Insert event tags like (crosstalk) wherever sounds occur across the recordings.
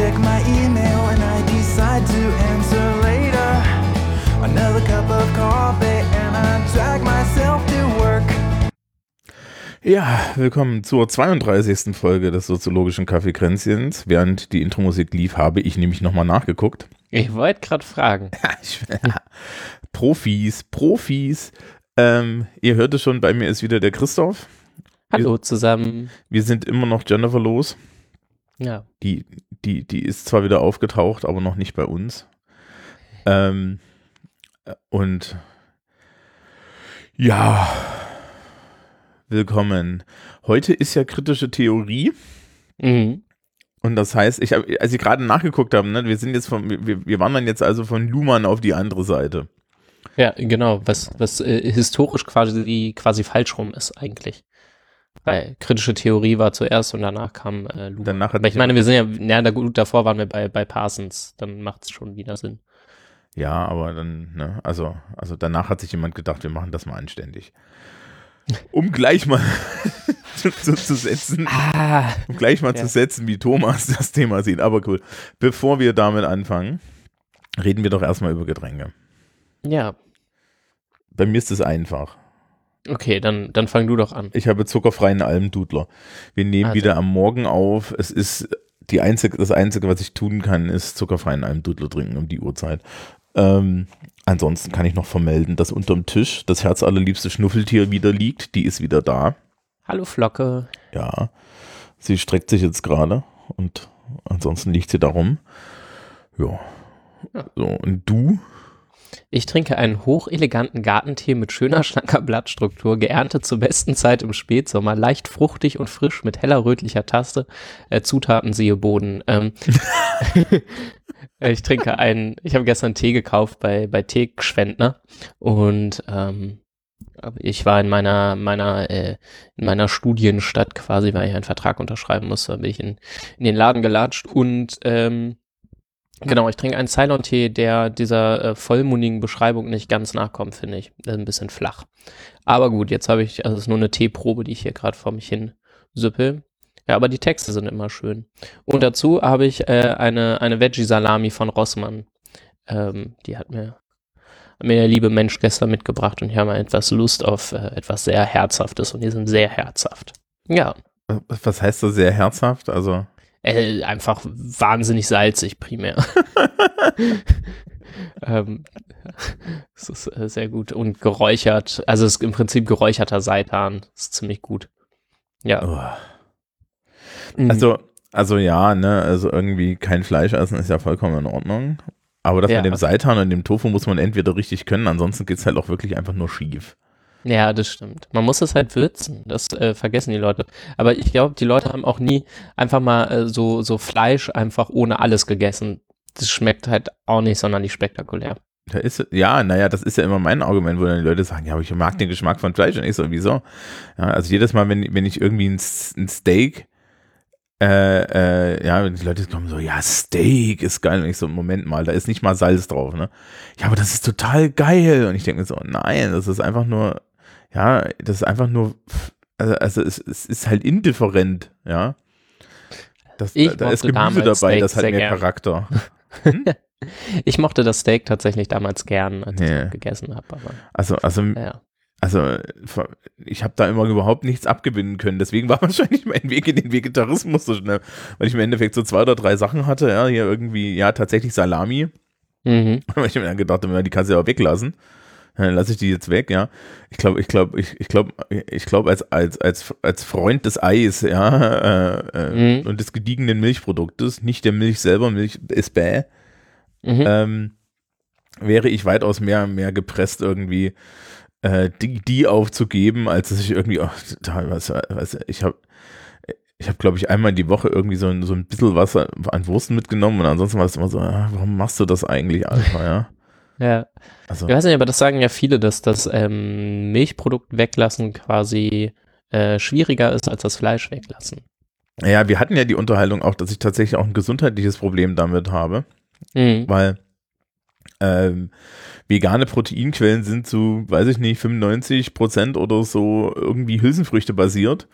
check my email and I decide to answer later. Another cup of coffee, and I drag myself to work. Ja, willkommen zur 32. Folge des soziologischen Kaffeekränzchens. Während die Intro-Musik lief, habe ich nämlich nochmal nachgeguckt. Ich wollte gerade fragen. (laughs) Profis, Profis. Ähm, ihr hört es schon, bei mir ist wieder der Christoph. Hallo zusammen. Wir sind immer noch Jennifer los. Ja. Die, die, die ist zwar wieder aufgetaucht, aber noch nicht bei uns. Ähm, und ja, willkommen. Heute ist ja kritische Theorie. Mhm. Und das heißt, ich hab, als ich gerade nachgeguckt habe, ne, wir sind jetzt von, wir, wir wandern jetzt also von Luhmann auf die andere Seite. Ja, genau, was, was äh, historisch quasi, quasi falsch rum ist eigentlich. Weil kritische Theorie war zuerst und danach kam äh, Luhmann. Danach Aber ich meine, wir sind ja, ja, da gut, davor waren wir bei, bei Parsons, dann macht es schon wieder Sinn. Ja, aber dann, ne, also, also danach hat sich jemand gedacht, wir machen das mal anständig. (laughs) Um gleich mal (laughs) zu, zu, zu setzen, Ah, um gleich mal Ja. zu setzen, wie Thomas das Thema sieht. Aber cool. Bevor wir damit anfangen, reden wir doch erstmal über Getränke. ja. Bei mir ist es einfach. Okay, dann, dann fang du doch an. Ich habe zuckerfreien Almdudler. Wir nehmen Also. wieder am Morgen auf. Es ist die einzige, das Einzige, was ich tun kann, ist zuckerfreien Almdudler trinken um die Uhrzeit. Ähm, ansonsten kann ich noch vermelden, dass unterm Tisch das herzallerliebste Schnuffeltier wieder liegt. Die ist wieder da. Hallo Flocke. Ja, sie streckt sich jetzt gerade und ansonsten liegt sie darum. Ja. Ja. So, und du? Ich trinke einen hocheleganten Gartentee mit schöner, schlanker Blattstruktur, geerntet zur besten Zeit im Spätsommer, leicht fruchtig und frisch mit heller rötlicher Taste. Äh, Zutaten siehe Boden. Ähm, (laughs) (laughs) ich trinke einen, ich habe gestern Tee gekauft bei, bei Teeschwendner und ähm, ich war in meiner, meiner, äh, in meiner Studienstadt quasi, weil ich einen Vertrag unterschreiben musste, bin ich in, in den Laden gelatscht und ähm, Genau, ich trinke einen Ceylon-Tee, der dieser äh, vollmundigen Beschreibung nicht ganz nachkommt, finde ich. Ein bisschen flach. Aber gut, jetzt habe ich, also es ist nur eine Teeprobe, die ich hier gerade vor mich hin süppel. Ja, aber die Texte sind immer schön. Und dazu habe ich äh, eine, eine Veggie-Salami von Rossmann. Ähm, die hat mir, hat mir der liebe Mensch gestern mitgebracht und ich habe etwas Lust auf äh, etwas sehr Herzhaftes und die sind sehr herzhaft. Ja, Was heißt das sehr herzhaft? Also, äh, einfach wahnsinnig salzig primär. (laughs) ähm, es ist äh, sehr gut und geräuchert. Also es ist im Prinzip geräucherter Seitan. Das ist ziemlich gut. Ja. oh. Mhm. Also, also ja, ne, also irgendwie kein Fleisch essen ist ja vollkommen in Ordnung. Aber das Ja. mit dem Seitan und dem Tofu muss man entweder richtig können, ansonsten geht es halt auch wirklich einfach nur schief. Ja, das stimmt. Man muss es halt würzen. Das äh, vergessen die Leute. Aber ich glaube, die Leute haben auch nie einfach mal äh, so, so Fleisch einfach ohne alles gegessen. Das schmeckt halt auch nicht sonderlich spektakulär. Da ist, ja, naja, das ist ja immer mein Argument, wo dann die Leute sagen, ja, aber ich mag den Geschmack von Fleisch und ich so, wieso? Ja, also jedes Mal, wenn, wenn ich irgendwie ein, ein Steak, äh, äh, ja, wenn die Leute kommen so, ja, Steak ist geil. Und ich so, Moment mal, da ist nicht mal Salz drauf, ne? Ja, aber das ist total geil. Und ich denke mir so, nein, das ist einfach nur, ja, das ist einfach nur, also, also es, es ist halt indifferent, ja. Das, Ich da, ist Gemüse dabei, Steak das hat mehr gern. Charakter. (laughs) Ich mochte das Steak tatsächlich damals gern, als Nee. ich gegessen habe. Also, also ja. Also, ich habe da immer überhaupt nichts abgewinnen können. Deswegen war (laughs) wahrscheinlich mein Weg in den Vegetarismus so schnell, weil ich im Endeffekt so zwei oder drei Sachen hatte. Ja, hier irgendwie, ja, tatsächlich Salami. Mhm. (laughs) Weil ich mir dann gedacht habe, die kannst du ja auch weglassen. Dann lasse ich die jetzt weg, ja. Ich glaube, ich glaube, ich, ich glaube, ich glaube, als, als, als, als Freund des Eis, ja, äh, äh, Mhm. und des gediegenen Milchproduktes, nicht der Milch selber, Milch ist bäh, Mhm. ähm, wäre ich weitaus mehr, mehr gepresst irgendwie, äh, die, die aufzugeben, als dass ich irgendwie, oh, da, was, was, ich habe ich habe, glaube ich, einmal die Woche irgendwie so, ein- so ein bisschen was an Wurst mitgenommen und ansonsten war es immer so, ah, warum machst du das eigentlich, Alter, ja? Ja. Also, Ich weiß nicht, aber das sagen ja viele, dass das ähm, Milchprodukt weglassen quasi äh, schwieriger ist als das Fleisch weglassen. ja, wir hatten ja die Unterhaltung auch, dass ich tatsächlich auch ein gesundheitliches Problem damit habe, Mhm. weil Ähm, vegane Proteinquellen sind zu, weiß ich nicht, 95 Prozent oder so irgendwie Hülsenfrüchte basiert.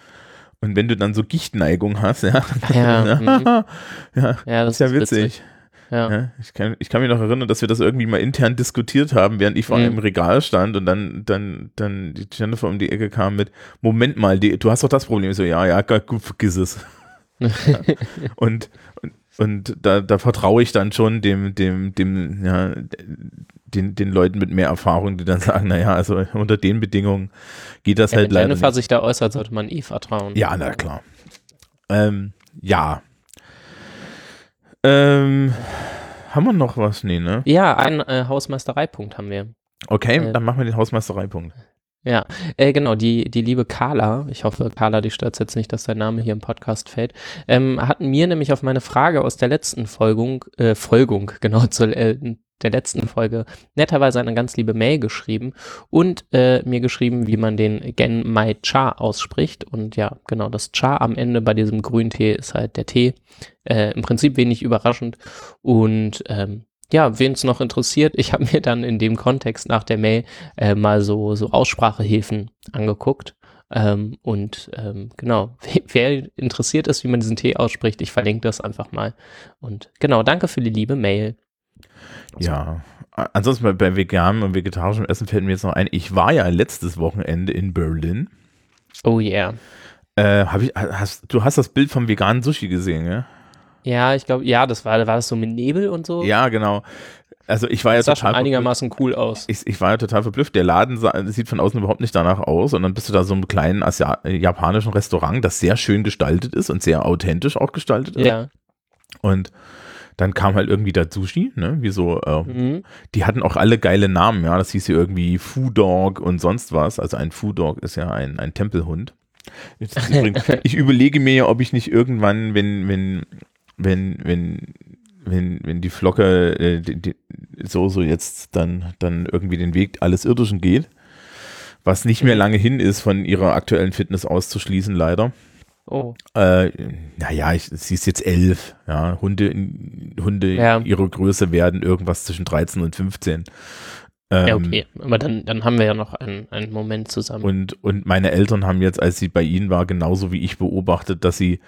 Und wenn du dann so Gichtneigung hast, (laughs) ja, Ja, (laughs) mhm. ja, ja ist ja witzig. Ja. Ja, ich, kann, ich kann mich noch erinnern, dass wir das irgendwie mal intern diskutiert haben, während ich vor Mhm. einem Regal stand und dann, dann, dann die Jennifer um die Ecke kam mit, Moment mal, die, du hast doch das Problem. Ich so, ja, ja, gut, vergiss es. ja. (laughs) Und, und, und da, da vertraue ich dann schon dem, dem, dem, ja, den, den Leuten mit mehr Erfahrung, die dann sagen, naja, also unter den Bedingungen geht das Ja, halt wenn leider Jennifer nicht. sich da äußert, sollte man eh vertrauen. Ja, na klar. Ähm, ja. Ähm, haben wir noch was? Nee, ne? Ja, einen äh, Hausmeistereipunkt haben wir. Okay, Äh, dann machen wir den Hausmeistereipunkt. Ja, äh, genau, die, die liebe Carla, ich hoffe, Carla, die stört jetzt nicht, dass dein Name hier im Podcast fällt, ähm, hat mir nämlich auf meine Frage aus der letzten Folgung, äh, Folgung, (laughs) genau, zur, äh, der letzten Folge, netterweise eine ganz liebe Mail geschrieben und äh, mir geschrieben, wie man den Gen Mai Cha ausspricht. Und ja, genau, das Cha am Ende bei diesem grünen Tee ist halt der Tee. Äh, Im Prinzip wenig überraschend. Und ähm, ja, wen es noch interessiert, (laughs) ich habe mir dann in dem Kontext nach der Mail äh, mal so, so Aussprachehilfen angeguckt. Ähm, und ähm, genau, wer, wer interessiert ist, wie man diesen Tee ausspricht, ich verlinke das einfach mal. Und genau, danke für die liebe Mail. Ja. Ansonsten bei, bei veganem und vegetarischem Essen fällt mir jetzt noch ein, ich war ja letztes Wochenende in Berlin. Oh yeah. Äh, hab ich, hast, du hast das Bild vom veganen Sushi gesehen, ja? Ja, ich glaube, ja, das war, war das so mit Nebel und so? Ja, genau. Also ich war ja das sah schon total einigermaßen cool aus. ich, ich war ja total verblüfft. Der Laden sah, sieht von außen überhaupt nicht danach aus. Und dann bist du da so einem kleinen Asia japanischen Restaurant, das sehr schön gestaltet ist und sehr authentisch auch gestaltet ist. Ja. Und dann kam halt irgendwie der Sushi, ne? Wie so, äh, Mhm. die hatten auch alle geile Namen, ja. Das hieß ja irgendwie Food Dog und sonst was. Also ein Food Dog ist ja ein, ein Tempelhund. Übrigens, (laughs) ich überlege mir ja, ob ich nicht irgendwann, wenn, wenn, wenn, wenn, wenn, wenn die Flocke äh, die, die, so, so jetzt dann, dann irgendwie den Weg alles Irdischen geht, was nicht mehr lange hin ist, von ihrer aktuellen Fitness auszuschließen, leider. Oh. Äh, naja, ich, sie ist jetzt elf. Ja, Hunde, Hunde Ja. ihrer Größe werden irgendwas zwischen 13 und 15. Ähm, Ja, okay. Aber dann, dann haben wir ja noch einen, einen Moment zusammen. Und, und meine Eltern haben jetzt, als sie bei ihnen war, genauso wie ich beobachtet, dass sie,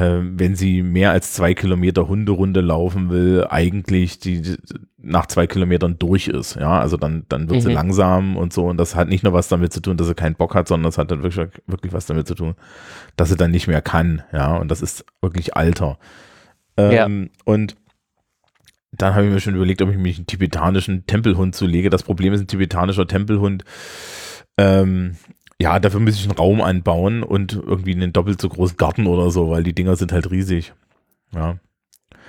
wenn sie mehr als zwei Kilometer Hunderunde laufen will, eigentlich die, nach zwei Kilometern durch ist. Ja, also dann, dann wird sie Mhm. langsam und so. Und das hat nicht nur was damit zu tun, dass sie keinen Bock hat, sondern das hat dann wirklich, wirklich was damit zu tun, dass sie dann nicht mehr kann. Ja, und das ist wirklich Alter. Ähm, Und dann habe ich mir schon überlegt, ob ich mich einen tibetanischen Tempelhund zulege. Das Problem ist, ein tibetanischer Tempelhund, ähm, ja, dafür muss ich einen Raum anbauen und irgendwie einen doppelt so großen Garten oder so, weil die Dinger sind halt riesig. Ja.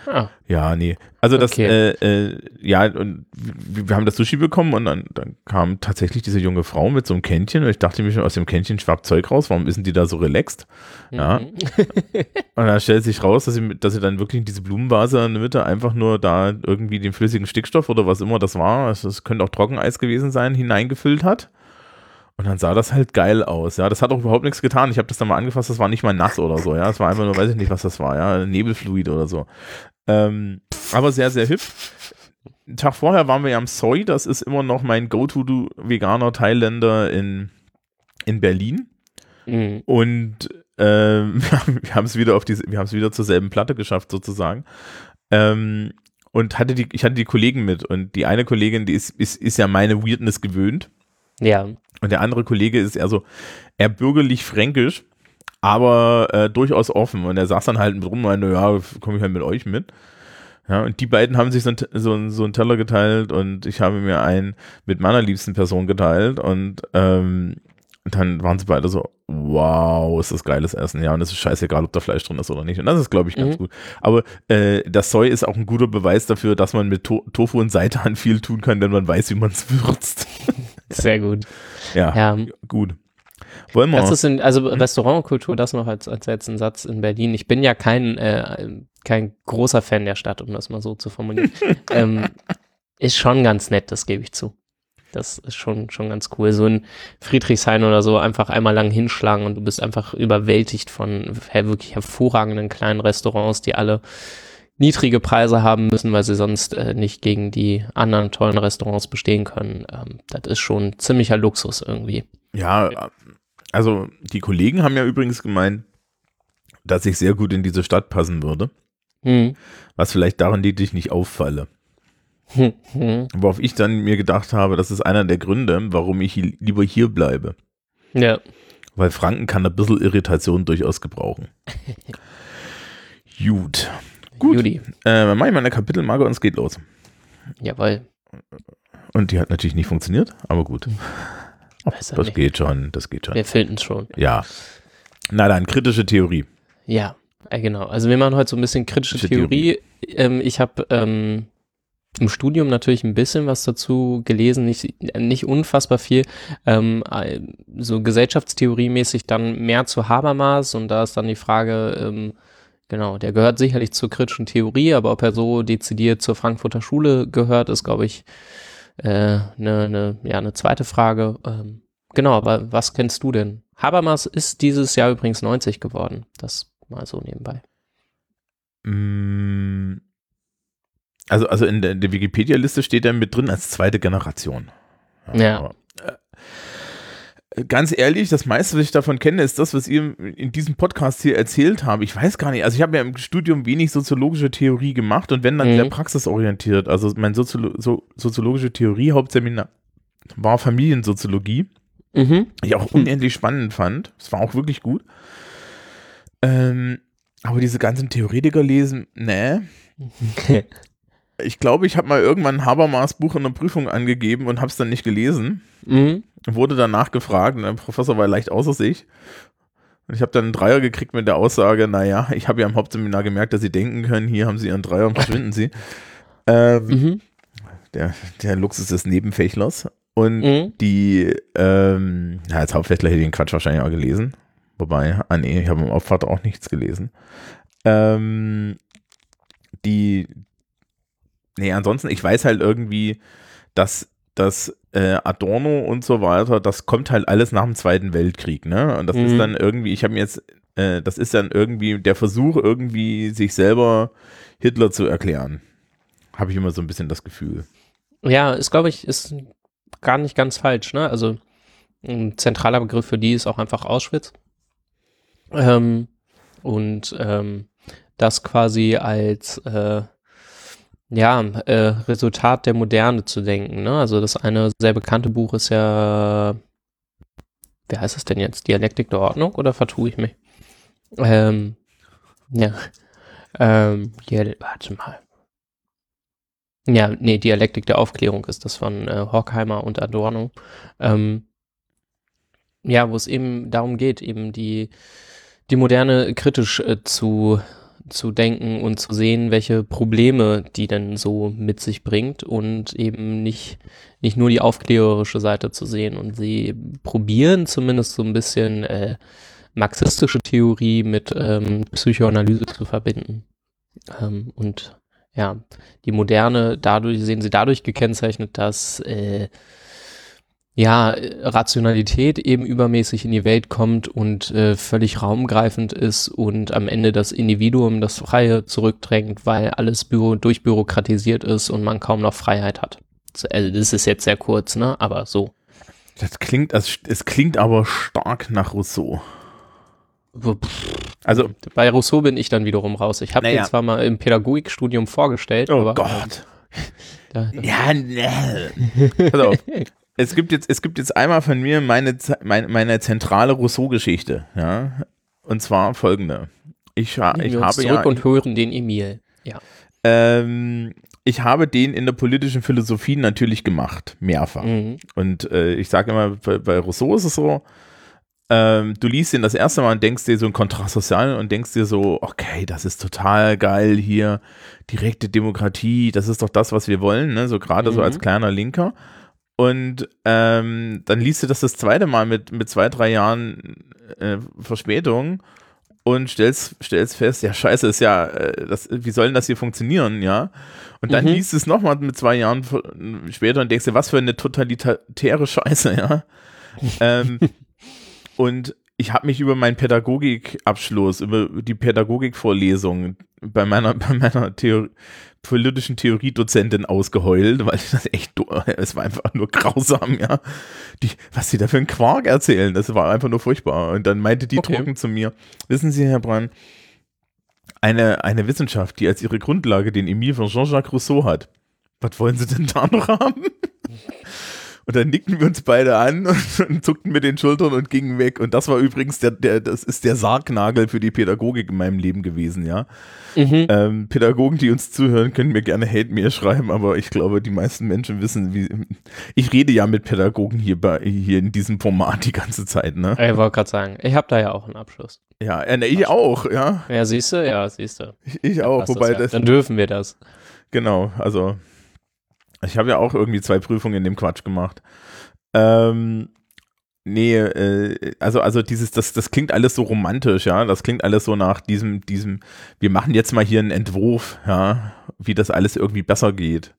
ah, Ja, nee. Also das, Okay. äh, äh, ja, und wir, haben das Sushi bekommen und dann, dann kam tatsächlich diese junge Frau mit so einem Kännchen und ich dachte mir schon, aus dem Kännchen schwappt Zeug raus, warum ist denn die da so relaxed? Ja. mhm. (laughs) Und dann stellt sich raus, dass sie, dass sie dann wirklich in diese Blumenvase in der Mitte einfach nur da irgendwie den flüssigen Stickstoff oder was immer das war, es, es könnte auch Trockeneis gewesen sein, hineingefüllt hat. Und dann sah das halt geil aus, ja. Das hat auch überhaupt nichts getan. Ich habe das dann mal angefasst, das war nicht mal nass oder so, ja. Es war einfach nur, weiß ich nicht, was das war, ja. Nebelfluid oder so. Ähm, aber sehr, sehr hip. Einen Tag vorher waren wir ja am Soy, das ist immer noch mein Go-To-Veganer Thailänder in, in Berlin. Mhm. Und ähm, (laughs) wir haben es wieder auf diese, wir haben es wieder zur selben Platte geschafft, sozusagen. Ähm, und hatte die, ich hatte die Kollegen mit und die eine Kollegin, die ist, ist, ist ja meine Weirdness gewöhnt. Ja. Und der andere Kollege ist eher so, eher bürgerlich-fränkisch, aber äh, durchaus offen. Und er saß dann halt mit rum und meinte, ja, komme ich halt mit euch mit. Ja, und die beiden haben sich so, ein, so, so einen Teller geteilt und ich habe mir einen mit meiner liebsten Person geteilt und ähm, dann waren sie beide so, wow, ist das geiles Essen. Ja, und es ist scheißegal, ob da Fleisch drin ist oder nicht. Und das ist, glaube ich, ganz Mhm. gut. Aber äh, das Soy ist auch ein guter Beweis dafür, dass man mit to Tofu und Seitan viel tun kann, denn man weiß, wie man es würzt. (laughs) Sehr gut. ja, Ja. gut. Wollen wir? Das ist in, also Restaurantkultur, das noch als, als letzten Satz in Berlin. Ich bin ja kein, äh, kein großer Fan der Stadt, um das mal so zu formulieren. (laughs) ähm, ist schon ganz nett, das gebe ich zu. Das ist schon, schon ganz cool. So ein Friedrichshain oder so einfach einmal lang hinschlagen und du bist einfach überwältigt von wirklich hervorragenden kleinen Restaurants, die alle niedrige Preise haben müssen, weil sie sonst äh, nicht gegen die anderen tollen Restaurants bestehen können. Ähm, das ist schon ziemlicher Luxus irgendwie. Ja, also die Kollegen haben ja übrigens gemeint, dass ich sehr gut in diese Stadt passen würde. Hm. Was vielleicht daran liegt, dass ich nicht auffalle. Hm. (laughs) Hm. Worauf ich dann mir gedacht habe, das ist einer der Gründe, warum ich lieber hier bleibe. Ja. Weil Franken kann ein bisschen Irritation durchaus gebrauchen. (laughs) Gut. Gut. Judy. Äh, mach ich mal eine Kapitelmarke und es geht los. Jawohl. Und die hat natürlich nicht funktioniert, aber gut. Ja Das nicht. geht schon, das geht schon. Wir finden es schon. Ja. Na dann, kritische Theorie. Ja, äh, genau. Also wir machen heute so ein bisschen kritische Kritische Theorie. Ähm, ich habe ähm, im Studium natürlich ein bisschen was dazu gelesen, nicht, nicht unfassbar viel. Ähm, äh, so gesellschaftstheoriemäßig dann mehr zu Habermas und da ist dann die Frage, ähm, genau, der gehört sicherlich zur kritischen Theorie, aber ob er so dezidiert zur Frankfurter Schule gehört, ist, glaube ich, eine äh, ne, ne, ja, eine zweite Frage. Ähm, genau, aber was kennst du denn? Habermas ist dieses Jahr übrigens 90 geworden. Das mal so nebenbei. Mm, Also, also in der, der Wikipedia-Liste steht er mit drin als zweite Generation. Ja. aber, äh, ganz ehrlich, das meiste, was ich davon kenne, ist das, was ihr in diesem Podcast hier erzählt habt. Ich weiß gar nicht, also ich habe ja im Studium wenig soziologische Theorie gemacht und wenn dann Mhm. sehr praxisorientiert. Also mein Soziolo so, soziologische Theorie, Hauptseminar war Familiensoziologie. Mhm. ich auch unendlich spannend fand. Es war auch wirklich gut. Ähm, aber diese ganzen Theoretiker lesen, ne. (laughs) Ich glaube, ich habe mal irgendwann ein Habermas Buch in der Prüfung angegeben und habe es dann nicht gelesen. mhm. Wurde danach gefragt und der Professor war leicht außer sich. Und ich habe dann einen Dreier gekriegt mit der Aussage, naja, ich habe ja im Hauptseminar gemerkt, dass Sie denken können, hier haben Sie Ihren Dreier und verschwinden Sie. (laughs) Ähm, Mhm. der, der Luxus des Nebenfächlers. Und Mhm. die, ähm, ja, als Hauptfächler hätte ich den Quatsch wahrscheinlich auch gelesen. Wobei, ah nee, ich habe im Auffahrt auch nichts gelesen. Ähm, die, nee, ansonsten, ich weiß halt irgendwie, dass das äh, Adorno und so weiter, das kommt halt alles nach dem Zweiten Weltkrieg, ne? Und das ist Mhm. dann irgendwie, ich habe mir jetzt, äh, das ist dann irgendwie der Versuch, irgendwie sich selber Hitler zu erklären. Habe ich immer so ein bisschen das Gefühl. Ja, ist, glaube ich, ist gar nicht ganz falsch, ne? Also ein zentraler Begriff für die ist auch einfach Auschwitz. Ähm, und ähm, das quasi als äh, ja, äh, Resultat der Moderne zu denken. Ne? Also das eine sehr bekannte Buch ist ja, wie heißt es denn jetzt? Dialektik der Ordnung oder vertue ich mich? Ähm, ja. Ähm, Dial warte mal. Ja, nee, Dialektik der Aufklärung ist das von äh, Horkheimer und Adorno. Ähm, ja, wo es eben darum geht, eben die, die Moderne kritisch äh, zu, zu denken und zu sehen, welche Probleme die denn so mit sich bringt und eben nicht, nicht nur die aufklärerische Seite zu sehen. Und sie probieren zumindest so ein bisschen äh, marxistische Theorie mit ähm, Psychoanalyse zu verbinden. Ähm, und ja, die Moderne, dadurch sehen sie dadurch gekennzeichnet, dass äh, ja, Rationalität eben übermäßig in die Welt kommt und äh, völlig raumgreifend ist und am Ende das Individuum, das Freie zurückdrängt, weil alles büro durchbürokratisiert ist und man kaum noch Freiheit hat. Also das ist jetzt sehr kurz, ne? Aber so. Das klingt, es, es klingt aber stark nach Rousseau. Also, Bei Rousseau bin ich dann wiederum raus. Ich habe Naja. den zwar mal im Pädagogikstudium vorgestellt, oh aber Gott. (laughs) Da, Ja, ne. Pass auf. (laughs) Es gibt jetzt, es gibt jetzt einmal von mir meine, meine, meine zentrale Rousseau-Geschichte, ja. Und zwar folgende. Ich, ich habe zurück ja, und hören den Emil. Ja. ähm, ich habe den in der politischen Philosophie natürlich gemacht, mehrfach. Mhm. Und äh, ich sage immer, bei, bei Rousseau ist es so, ähm, du liest ihn das erste Mal und denkst dir so ein Kontrast sozial und denkst dir so, okay, das ist total geil hier, direkte Demokratie, das ist doch das, was wir wollen, ne? so gerade so Mhm. als kleiner Linker. Und ähm, dann liest du das das zweite Mal mit, mit zwei, drei Jahren äh, Verspätung und stellst, stellst fest, ja, scheiße, ist ja, äh, das, wie soll denn das hier funktionieren, ja? Und dann Mhm. liest du es nochmal mit zwei Jahren später und denkst dir, was für eine totalitäre Scheiße, (laughs) ja? ähm, (laughs) und ich habe mich über meinen Pädagogikabschluss, über die Pädagogikvorlesung bei meiner, (laughs) bei meiner Theor politischen Theoriedozentin ausgeheult, weil das echt, (laughs) es war einfach nur grausam, ja. Die, was sie da für einen Quark erzählen, das war einfach nur furchtbar. Und dann meinte die Okay. trocken zu mir, wissen Sie, Herr Brand, eine, eine Wissenschaft, die als ihre Grundlage den Emile von Jean-Jacques Rousseau hat. Was wollen Sie denn da noch haben? (laughs) Und dann nickten wir uns beide an (laughs) und, und zuckten mit den Schultern und gingen weg. Und das war übrigens der, der, das ist der Sargnagel für die Pädagogik in meinem Leben gewesen, ja. Mhm. Ähm, Pädagogen, die uns zuhören, können mir gerne Hate Mail schreiben, aber ich glaube, die meisten Menschen wissen, wie. Ich rede ja mit Pädagogen hier bei hier in diesem Format die ganze Zeit, ne? Ich wollte gerade sagen, ich habe da ja auch einen Abschluss. Ja, äh, ne, ich auch, ja. Ja, siehst du? Ja, siehst du. Ich, ich auch, wobei ja. das. Dann dürfen wir das. Genau, also ich habe ja auch irgendwie zwei Prüfungen in dem Quatsch gemacht. Ähm, nee, äh, also, also dieses, das, das klingt alles so romantisch, ja. Das klingt alles so nach diesem, diesem, wir machen jetzt mal hier einen Entwurf, ja, wie das alles irgendwie besser geht.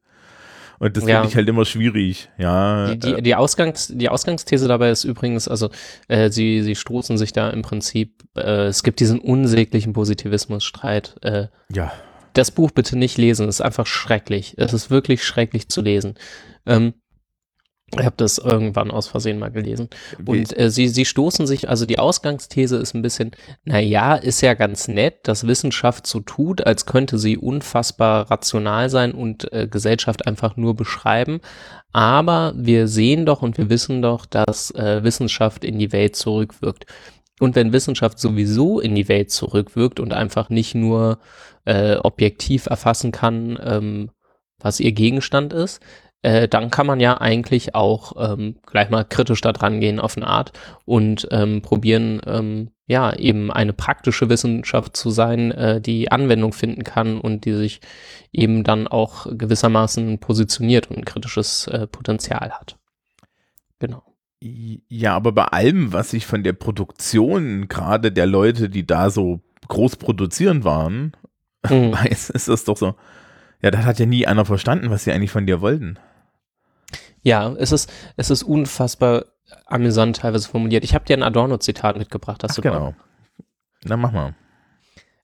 Und das Ja. finde ich halt immer schwierig, ja. Die, die, die, Ausgangs, die Ausgangsthese dabei ist übrigens, also äh, sie, sie stoßen sich da im Prinzip, äh, es gibt diesen unsäglichen Positivismusstreit. Äh, ja. Das Buch bitte nicht lesen, es ist einfach schrecklich. Es ist wirklich schrecklich zu lesen. Ähm, ich habe das irgendwann aus Versehen mal gelesen. Und äh, sie, sie stoßen sich, also die Ausgangsthese ist ein bisschen, naja, ist ja ganz nett, dass Wissenschaft so tut, als könnte sie unfassbar rational sein und äh, Gesellschaft einfach nur beschreiben. Aber wir sehen doch und wir wissen doch, dass äh, Wissenschaft in die Welt zurückwirkt. Und wenn Wissenschaft sowieso in die Welt zurückwirkt und einfach nicht nur äh, objektiv erfassen kann, ähm, was ihr Gegenstand ist, äh, dann kann man ja eigentlich auch ähm, gleich mal kritisch da dran gehen auf eine Art und ähm, probieren, ähm, ja, eben eine praktische Wissenschaft zu sein, äh, die Anwendung finden kann und die sich eben dann auch gewissermaßen positioniert und ein kritisches äh, Potenzial hat. Genau. Ja, aber bei allem, was ich von der Produktion, gerade der Leute, die da so groß produzieren waren, (laughs) Mhm. weiß, ist das doch so. Ja, das hat ja nie einer verstanden, was sie eigentlich von dir wollten. Ja, es ist, es ist unfassbar amüsant teilweise formuliert. Ich habe dir ein Adorno-Zitat mitgebracht, hast Ach, du genau. Na, mach mal.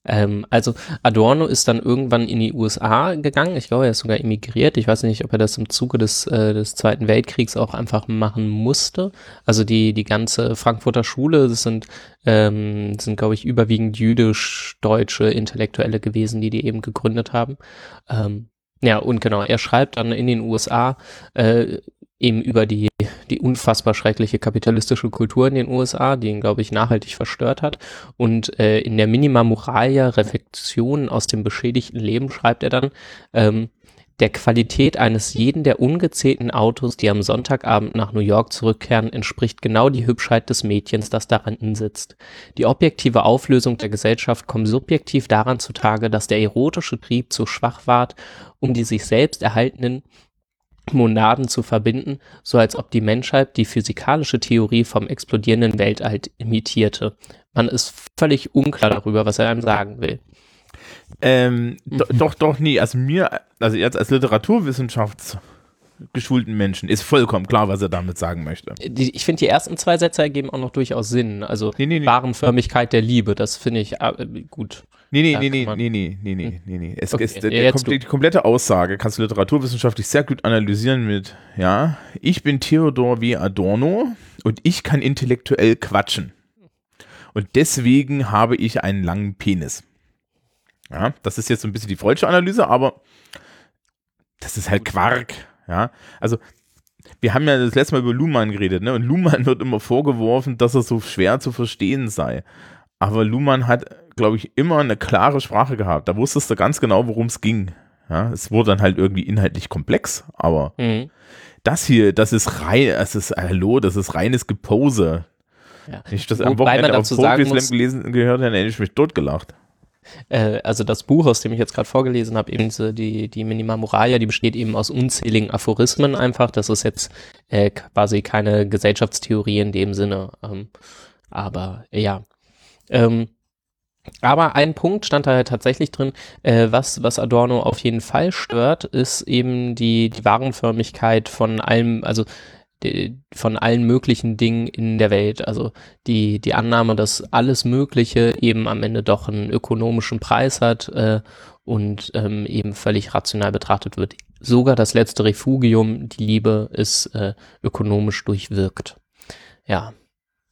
Ähm, also Adorno ist dann irgendwann in die USA gegangen. Ich glaube, er ist sogar emigriert. Ich weiß nicht, ob er das im Zuge des, äh, des Zweiten Weltkriegs auch einfach machen musste. Also die, die ganze Frankfurter Schule, das sind, ähm, sind glaube ich, überwiegend jüdisch-deutsche Intellektuelle gewesen, die die eben gegründet haben. Ähm, ja, und genau, er schreibt dann in den USA äh, eben über die, die unfassbar schreckliche kapitalistische Kultur in den USA, die ihn, glaube ich, nachhaltig verstört hat. Und äh, in der Minima Moralia Reflexion aus dem beschädigten Leben schreibt er dann, ähm, der Qualität eines jeden der ungezählten Autos, die am Sonntagabend nach New York zurückkehren, entspricht genau die Hübschheit des Mädchens, das daran sitzt. Die objektive Auflösung der Gesellschaft kommt subjektiv daran zutage, dass der erotische Trieb zu schwach ward, um die sich selbst erhaltenen Monaden zu verbinden, so als ob die Menschheit die physikalische Theorie vom explodierenden Weltall imitierte. Man ist völlig unklar darüber, was er einem sagen will. Ähm, do, doch, doch, nee, also mir, also jetzt als literaturwissenschaftsgeschulten Menschen ist vollkommen klar, was er damit sagen möchte. Die, ich finde, die ersten zwei Sätze ergeben auch noch durchaus Sinn. Also Nee, nee, nee. Warenförmigkeit der Liebe, das finde ich äh, gut. Nee, nee, Ja, nee, nee, nee, nee, nee, nee, nee, nee. Es, Okay, es, der, ja, komple- du. die komplette Aussage kannst du literaturwissenschaftlich sehr gut analysieren mit, ja, ich bin Theodor W. Adorno und ich kann intellektuell quatschen. Und deswegen habe ich einen langen Penis. Ja, das ist jetzt so ein bisschen die freudsche Analyse, aber das ist halt Quark. Ja, also wir haben ja das letzte Mal über Luhmann geredet, ne? Und Luhmann wird immer vorgeworfen, dass er so schwer zu verstehen sei. Aber Luhmann hat, glaube ich, immer eine klare Sprache gehabt. Da wusstest du ganz genau, worum es ging. Ja, es wurde dann halt irgendwie inhaltlich komplex, aber Mhm. das hier, das ist rein, das ist, hallo, das ist reines Gepose. Ja. Wenn ich das am Wochenende auf dazu sagen Poetry Slam muss- gelesen gehört, dann hätte ich mich totgelacht. Äh, also das Buch, aus dem ich jetzt gerade vorgelesen habe, eben so die, die Minima Moralia, die besteht eben aus unzähligen Aphorismen einfach. Das ist jetzt äh, quasi keine Gesellschaftstheorie in dem Sinne. Ähm, aber ja. Ähm, aber ein Punkt stand da halt tatsächlich drin, äh, was, was Adorno auf jeden Fall stört, ist eben die, die Warenförmigkeit von allem, also die, von allen möglichen Dingen in der Welt. Also die, die Annahme, dass alles Mögliche eben am Ende doch einen ökonomischen Preis hat äh, und ähm, eben völlig rational betrachtet wird. Sogar das letzte Refugium, die Liebe, ist äh, ökonomisch durchwirkt. Ja.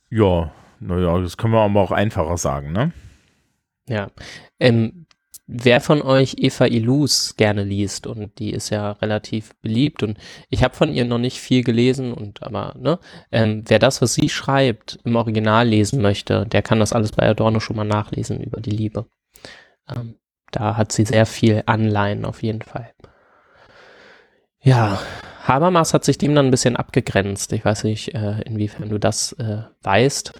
Ja, naja, das können wir aber auch einfacher sagen, ne? Ja. Ähm, wer von euch Eva Ilus gerne liest und die ist ja relativ beliebt und ich habe von ihr noch nicht viel gelesen und aber ne ähm, wer das was sie schreibt im Original lesen möchte der kann das alles bei Adorno schon mal nachlesen über die Liebe. Ähm, da hat sie sehr viel Anleihen auf jeden Fall. Ja Habermas hat sich dem dann ein bisschen abgegrenzt. Ich weiß nicht äh, inwiefern du das äh, weißt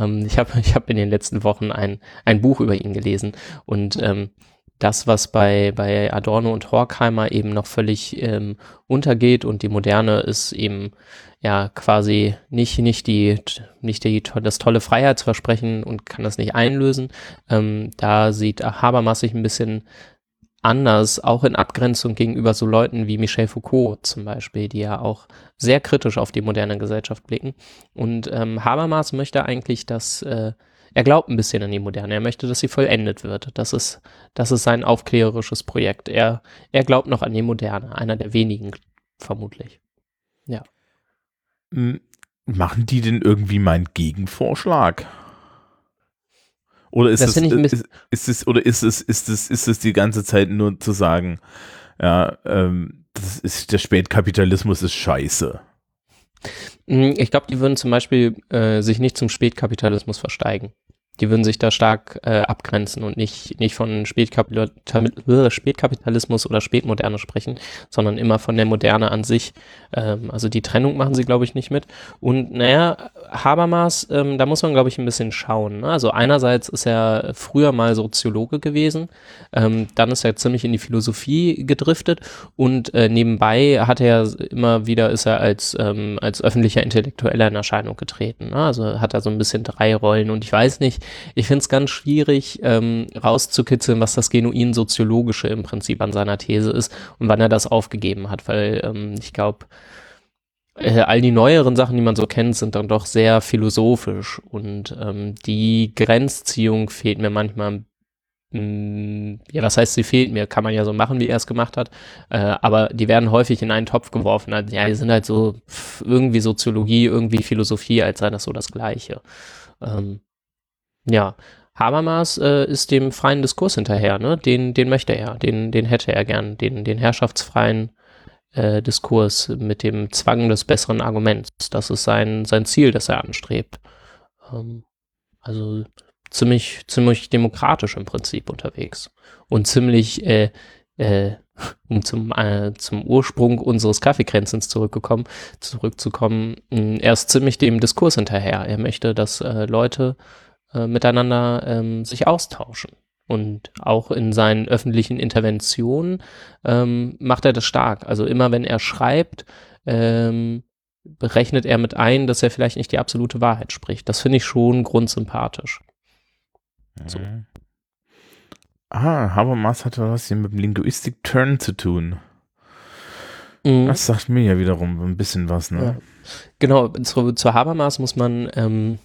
ähm, ich habe (laughs) ich hab in den letzten Wochen ein, ein Buch über ihn gelesen und ähm, das, was bei, bei Adorno und Horkheimer eben noch völlig ähm, untergeht und die Moderne ist eben ja quasi nicht, nicht, die, nicht die, das tolle Freiheitsversprechen und kann das nicht einlösen. Ähm, da sieht Habermas sich ein bisschen anders, auch in Abgrenzung gegenüber so Leuten wie Michel Foucault zum Beispiel, die ja auch sehr kritisch auf die moderne Gesellschaft blicken. Und ähm, Habermas möchte eigentlich, dass äh, er glaubt ein bisschen an die Moderne. Er möchte, dass sie vollendet wird. Das ist, das ist sein aufklärerisches Projekt. Er, er glaubt noch an die Moderne. Einer der wenigen, vermutlich. Ja. Machen die denn irgendwie meinen Gegenvorschlag? Oder ist es, ist, ist es, oder ist es, ist es, ist es die ganze Zeit nur zu sagen, ja, ähm, das ist, der Spätkapitalismus ist scheiße. Hm, ich glaube, die würden zum Beispiel äh, sich nicht zum Spätkapitalismus versteigen die würden sich da stark äh, abgrenzen und nicht, nicht von Spätkapital äh, Spätkapitalismus oder Spätmoderne sprechen, sondern immer von der Moderne an sich. Ähm, also die Trennung machen sie, glaube ich, nicht mit. Und naja, Habermas, ähm, da muss man, glaube ich, ein bisschen schauen. Ne? Also einerseits ist er früher mal Soziologe gewesen, ähm, dann ist er ziemlich in die Philosophie gedriftet und äh, nebenbei hat er immer wieder, ist er als, ähm, als öffentlicher Intellektueller in Erscheinung getreten. Ne? Also hat er so ein bisschen drei Rollen und ich weiß nicht, ich finde es ganz schwierig ähm, rauszukitzeln, was das genuin soziologische im Prinzip an seiner These ist und wann er das aufgegeben hat, weil ähm, ich glaube, äh, all die neueren Sachen, die man so kennt, sind dann doch sehr philosophisch und ähm, die Grenzziehung fehlt mir manchmal mm, ja, was heißt, sie fehlt mir? Kann man ja so machen, wie er es gemacht hat. Äh, aber die werden häufig in einen Topf geworfen. Also, ja, die sind halt so irgendwie Soziologie, irgendwie Philosophie, als sei das so das Gleiche. Ähm, ja, Habermas äh, ist dem freien Diskurs hinterher, ne? Den, den möchte er, den, den hätte er gern, den, den herrschaftsfreien äh, Diskurs mit dem Zwang des besseren Arguments. Das ist sein, sein Ziel, das er anstrebt. Ähm, also ziemlich, ziemlich demokratisch im Prinzip unterwegs. Und ziemlich, äh, äh, (laughs) um zum, äh, zum Ursprung unseres Kaffeekränzens zurückgekommen, zurückzukommen, er ist ziemlich dem Diskurs hinterher. Er möchte, dass äh, Leute äh, miteinander ähm, sich austauschen. Und auch in seinen öffentlichen Interventionen ähm, macht er das stark. Also immer wenn er schreibt, ähm, berechnet er mit ein, dass er vielleicht nicht die absolute Wahrheit spricht. Das finde ich schon grundsympathisch. So. Mhm. Ah, Habermas hat was hier mit dem Linguistic-Turn zu tun. Mhm. Das sagt mir ja wiederum ein bisschen was, ne? Ja. Genau, zu, zu Habermas muss man ähm,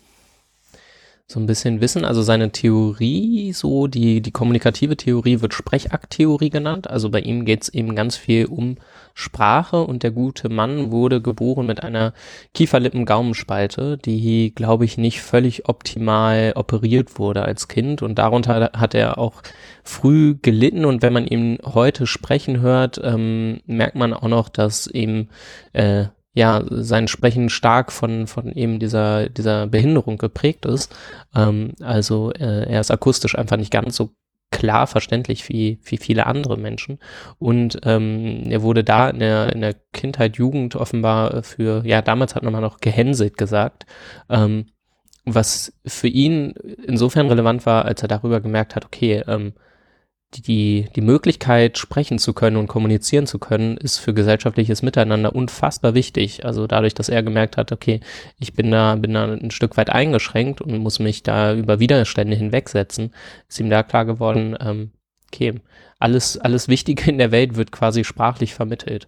so ein bisschen wissen. Also seine Theorie, so die, die kommunikative Theorie wird Sprechakttheorie genannt. Also bei ihm geht es eben ganz viel um Sprache und der gute Mann wurde geboren mit einer Kieferlippen-Gaumenspalte, die, glaube ich, nicht völlig optimal operiert wurde als Kind und darunter hat er auch früh gelitten und wenn man ihn heute sprechen hört, ähm, merkt man auch noch, dass eben äh, ja, sein Sprechen stark von, von eben dieser, dieser Behinderung geprägt ist. Ähm, also äh, er ist akustisch einfach nicht ganz so klar verständlich wie, wie viele andere Menschen. Und ähm, er wurde da in der, in der Kindheit, Jugend offenbar für, ja, damals hat man mal noch gehänselt gesagt, ähm, was für ihn insofern relevant war, als er darüber gemerkt hat, okay, ähm, die, die Möglichkeit, sprechen zu können und kommunizieren zu können, ist für gesellschaftliches Miteinander unfassbar wichtig. Also dadurch, dass er gemerkt hat, okay, ich bin da, bin da ein Stück weit eingeschränkt und muss mich da über Widerstände hinwegsetzen, ist ihm da klar geworden, ähm, okay, alles, alles Wichtige in der Welt wird quasi sprachlich vermittelt.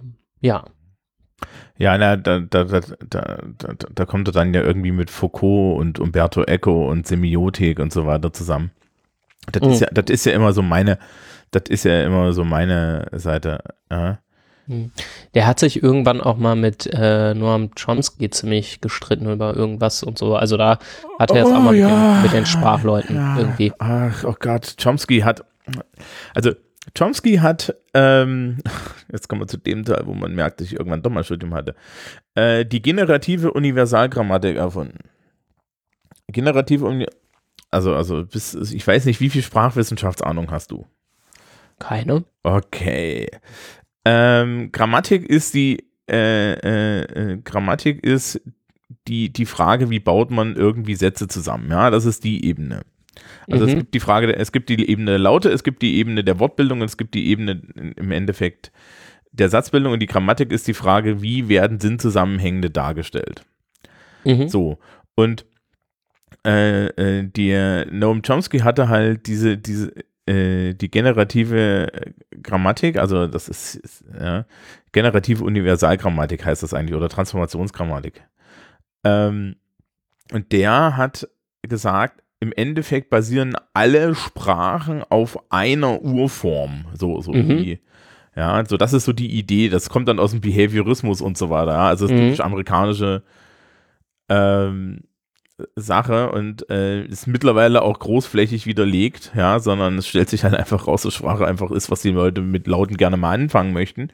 Ähm, ja. Ja, na, da, da, da, da, da, da kommt er dann ja irgendwie mit Foucault und Umberto Eco und Semiotik und so weiter zusammen. Das, Mhm. ist ja, das ist ja immer so meine, das ist ja immer so meine Seite. Ja. Der hat sich irgendwann auch mal mit äh, Noam Chomsky ziemlich gestritten über irgendwas und so. Also da hat er jetzt auch Oh, mal mit, ja. den, mit den Sprachleuten Ja. irgendwie. Ach, oh Gott, Chomsky hat, also Chomsky hat, ähm, (laughs) jetzt kommen wir zu dem Teil, wo man merkt, dass ich irgendwann doch mal Studium hatte, äh, die generative Universalgrammatik erfunden. Generative also, also, bis, ich weiß nicht, wie viel Sprachwissenschaftsahnung hast du? Keine. Okay. Ähm, Grammatik ist die, äh, äh, äh, Grammatik ist die, die Frage, wie baut man irgendwie Sätze zusammen. Ja, das ist die Ebene. Also es Mhm. gibt die Frage, es gibt die Ebene der Laute, es gibt die Ebene der Wortbildung und es gibt die Ebene im Endeffekt der Satzbildung und die Grammatik ist die Frage, wie werden Sinnzusammenhänge dargestellt. Mhm. So, und äh, äh, der Noam Chomsky hatte halt diese, diese, äh, die generative äh, Grammatik, also das ist, ist ja, generative Universalgrammatik heißt das eigentlich, oder Transformationsgrammatik. Ähm, und der hat gesagt, im Endeffekt basieren alle Sprachen auf einer Urform, so, so Mhm. wie, ja, so das ist so die Idee, das kommt dann aus dem Behaviorismus und so weiter, ja, also das Mhm. typisch amerikanische ähm, Sache und äh, ist mittlerweile auch großflächig widerlegt, ja, sondern es stellt sich halt einfach raus, dass Sprache einfach ist, was die Leute mit Lauten gerne mal anfangen möchten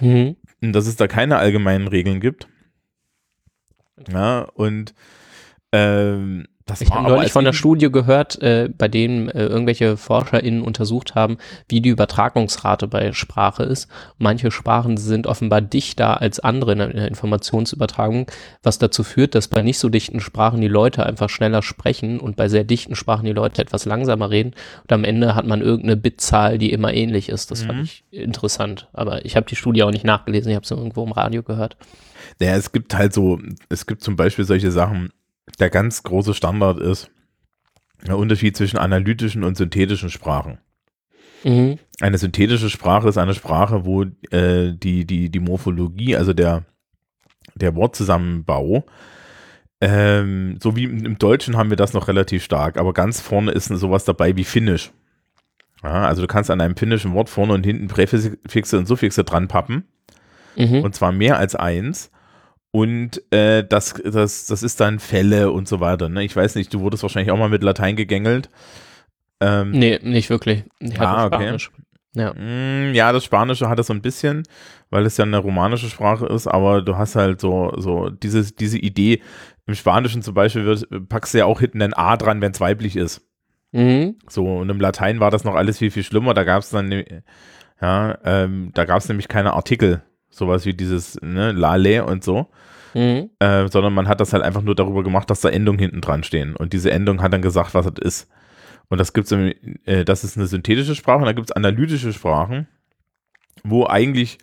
Mhm. und dass es da keine allgemeinen Regeln gibt. Ja, und ähm, das Ich habe neulich von der Studie gehört, äh, bei denen äh, irgendwelche ForscherInnen untersucht haben, wie die Übertragungsrate bei Sprache ist. Manche Sprachen sind offenbar dichter als andere in der in der Informationsübertragung, was dazu führt, dass bei nicht so dichten Sprachen die Leute einfach schneller sprechen und bei sehr dichten Sprachen die Leute etwas langsamer reden. Und am Ende hat man irgendeine Bitzahl, die immer ähnlich ist. Das Mhm. fand ich interessant. Aber ich habe die Studie auch nicht nachgelesen, ich habe es irgendwo im Radio gehört. Ja, es gibt halt so, es gibt zum Beispiel solche Sachen, der ganz große Standard ist, der Unterschied zwischen analytischen und synthetischen Sprachen. Mhm. Eine synthetische Sprache ist eine Sprache, wo äh, die, die, die Morphologie, also der, der Wortzusammenbau, ähm, so wie im, Deutschen haben wir das noch relativ stark, aber ganz vorne ist sowas dabei wie Finnisch. Ja, also du kannst an einem finnischen Wort vorne und hinten Präfixe und Suffixe dran pappen Mhm. und zwar mehr als eins. Und äh, das, das, das ist dann Fälle und so weiter. Ne? Ich weiß nicht, du wurdest wahrscheinlich auch mal mit Latein gegängelt. Ähm, nee, nicht wirklich. Ich hatte Ah, okay. Spanisch. Ja. Mm, Ja, das Spanische hat es so ein bisschen, weil es ja eine romanische Sprache ist, aber du hast halt so, so diese, diese Idee, im Spanischen zum Beispiel wird, packst du ja auch hinten ein A dran, wenn es weiblich ist. Mhm. So, und im Latein war das noch alles viel, viel schlimmer. Da gab es dann, ne- ja, ähm, da gab es nämlich keine Artikel, sowas wie dieses, ne, Lale und so, Mhm. äh, sondern man hat das halt einfach nur darüber gemacht, dass da Endungen hinten dran stehen. Und diese Endung hat dann gesagt, was das ist. Und das gibt's, im, äh, das ist eine synthetische Sprache und dann gibt es analytische Sprachen, wo eigentlich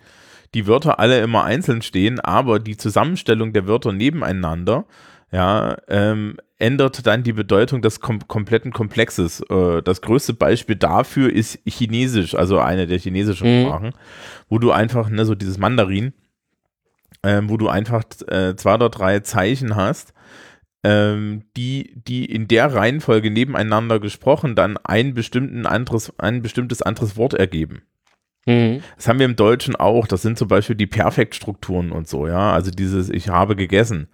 die Wörter alle immer einzeln stehen, aber die Zusammenstellung der Wörter nebeneinander, ja, ähm, ändert dann die Bedeutung des kom kompletten Komplexes. Äh, das größte Beispiel dafür ist Chinesisch, also eine der chinesischen Mhm. Sprachen, wo du einfach, ne, so dieses Mandarin, ähm, wo du einfach äh, zwei oder drei Zeichen hast, ähm, die, die in der Reihenfolge nebeneinander gesprochen dann ein, bestimmten anderes, ein bestimmtes anderes Wort ergeben. Mhm. Das haben wir im Deutschen auch. Das sind zum Beispiel die Perfektstrukturen und so, ja. Also dieses Ich habe gegessen.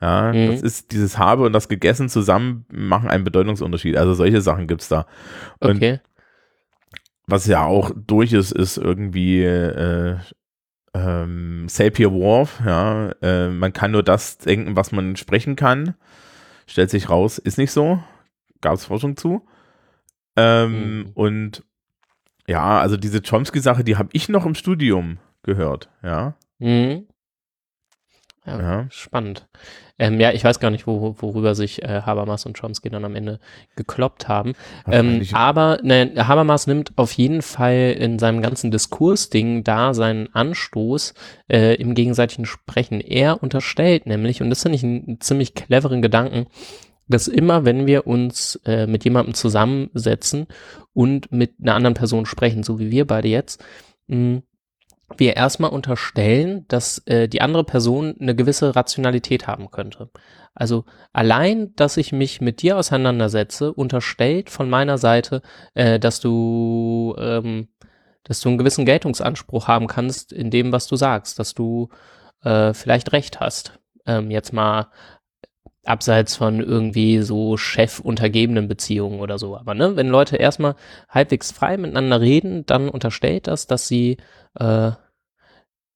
Ja, Mhm. das ist dieses Habe und das Gegessen zusammen machen einen Bedeutungsunterschied. Also solche Sachen gibt es da. Und Okay. was ja auch durch ist, ist irgendwie äh, ähm, Sapir Whorf, ja. Äh, man kann nur das denken, was man sprechen kann. Stellt sich raus, ist nicht so. Gab es Forschung zu. Ähm, Mhm. Und ja, also diese Chomsky-Sache, die habe ich noch im Studium gehört, ja. Mhm. Ja, Ja. spannend. Ähm, ja, ich weiß gar nicht, wo, worüber sich äh, Habermas und Chomsky dann am Ende gekloppt haben. Ähm, aber ne, Habermas nimmt auf jeden Fall in seinem ganzen Diskursding da seinen Anstoß äh, im gegenseitigen Sprechen. Er unterstellt nämlich, und das finde ich einen ziemlich cleveren Gedanken, dass immer, wenn wir uns äh, mit jemandem zusammensetzen und mit einer anderen Person sprechen, so wie wir beide jetzt, mh, wir erstmal unterstellen, dass äh, die andere Person eine gewisse Rationalität haben könnte. Also allein, dass ich mich mit dir auseinandersetze, unterstellt von meiner Seite, äh, dass du, ähm, dass du einen gewissen Geltungsanspruch haben kannst in dem, was du sagst, dass du äh, vielleicht recht hast. Ähm, jetzt mal abseits von irgendwie so chef-untergebenen Beziehungen oder so. Aber ne, wenn Leute erstmal halbwegs frei miteinander reden, dann unterstellt das, dass sie, äh,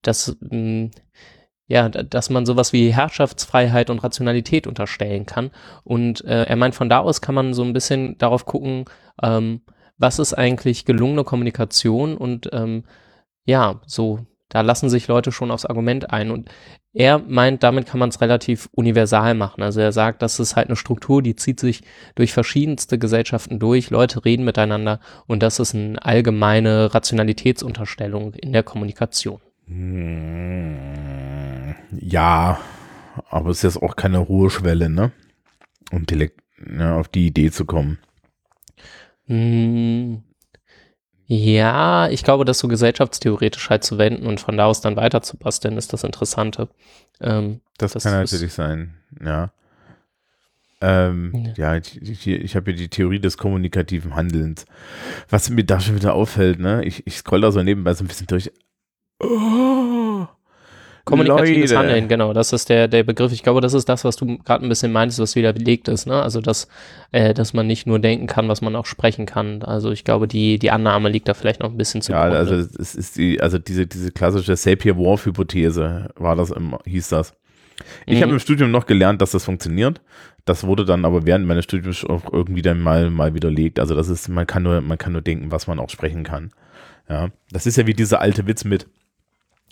dass, mh, hm, ja, dass man sowas wie Herrschaftsfreiheit und Rationalität unterstellen kann. Und äh, er meint, von da aus kann man so ein bisschen darauf gucken, ähm, was ist eigentlich gelungene Kommunikation und ähm, ja, so da lassen sich Leute schon aufs Argument ein. Und er meint, damit kann man es relativ universal machen. Also er sagt, das ist halt eine Struktur, die zieht sich durch verschiedenste Gesellschaften durch. Leute reden miteinander und das ist eine allgemeine Rationalitätsunterstellung in der Kommunikation. Hm, ja, aber es ist jetzt auch keine hohe Schwelle, ne? Um direkt ja, auf die Idee zu kommen. Ja, ich glaube, das so gesellschaftstheoretisch halt zu wenden und von da aus dann weiter zu basteln, ist das Interessante. Ähm, das, das, kann natürlich sein, ja. Ähm, ja. ja, ich, ich, ich habe hier die Theorie des kommunikativen Handelns. Was mir da schon wieder auffällt, ne? Ich, ich scroll da so nebenbei so ein bisschen durch. Oh, Kommunikatives Leute. Handeln, genau, das ist der, der Begriff. Ich glaube, das ist das, was du gerade ein bisschen meinst, was wieder belegt ist, ne? Also, dass, äh, dass man nicht nur denken kann, was man auch sprechen kann. Also, ich glaube, die, die Annahme liegt da vielleicht noch ein bisschen zu. Ja, also, es ist die, also diese, diese klassische Sapir-Whorf-Hypothese war das immer, hieß das. Ich mhm. habe im Studium noch gelernt, dass das funktioniert. Das wurde dann aber während meines Studiums auch irgendwie dann mal, mal widerlegt. Also, das ist, man kann nur, man kann nur denken, was man auch sprechen kann. Ja, das ist ja wie dieser alte Witz mit,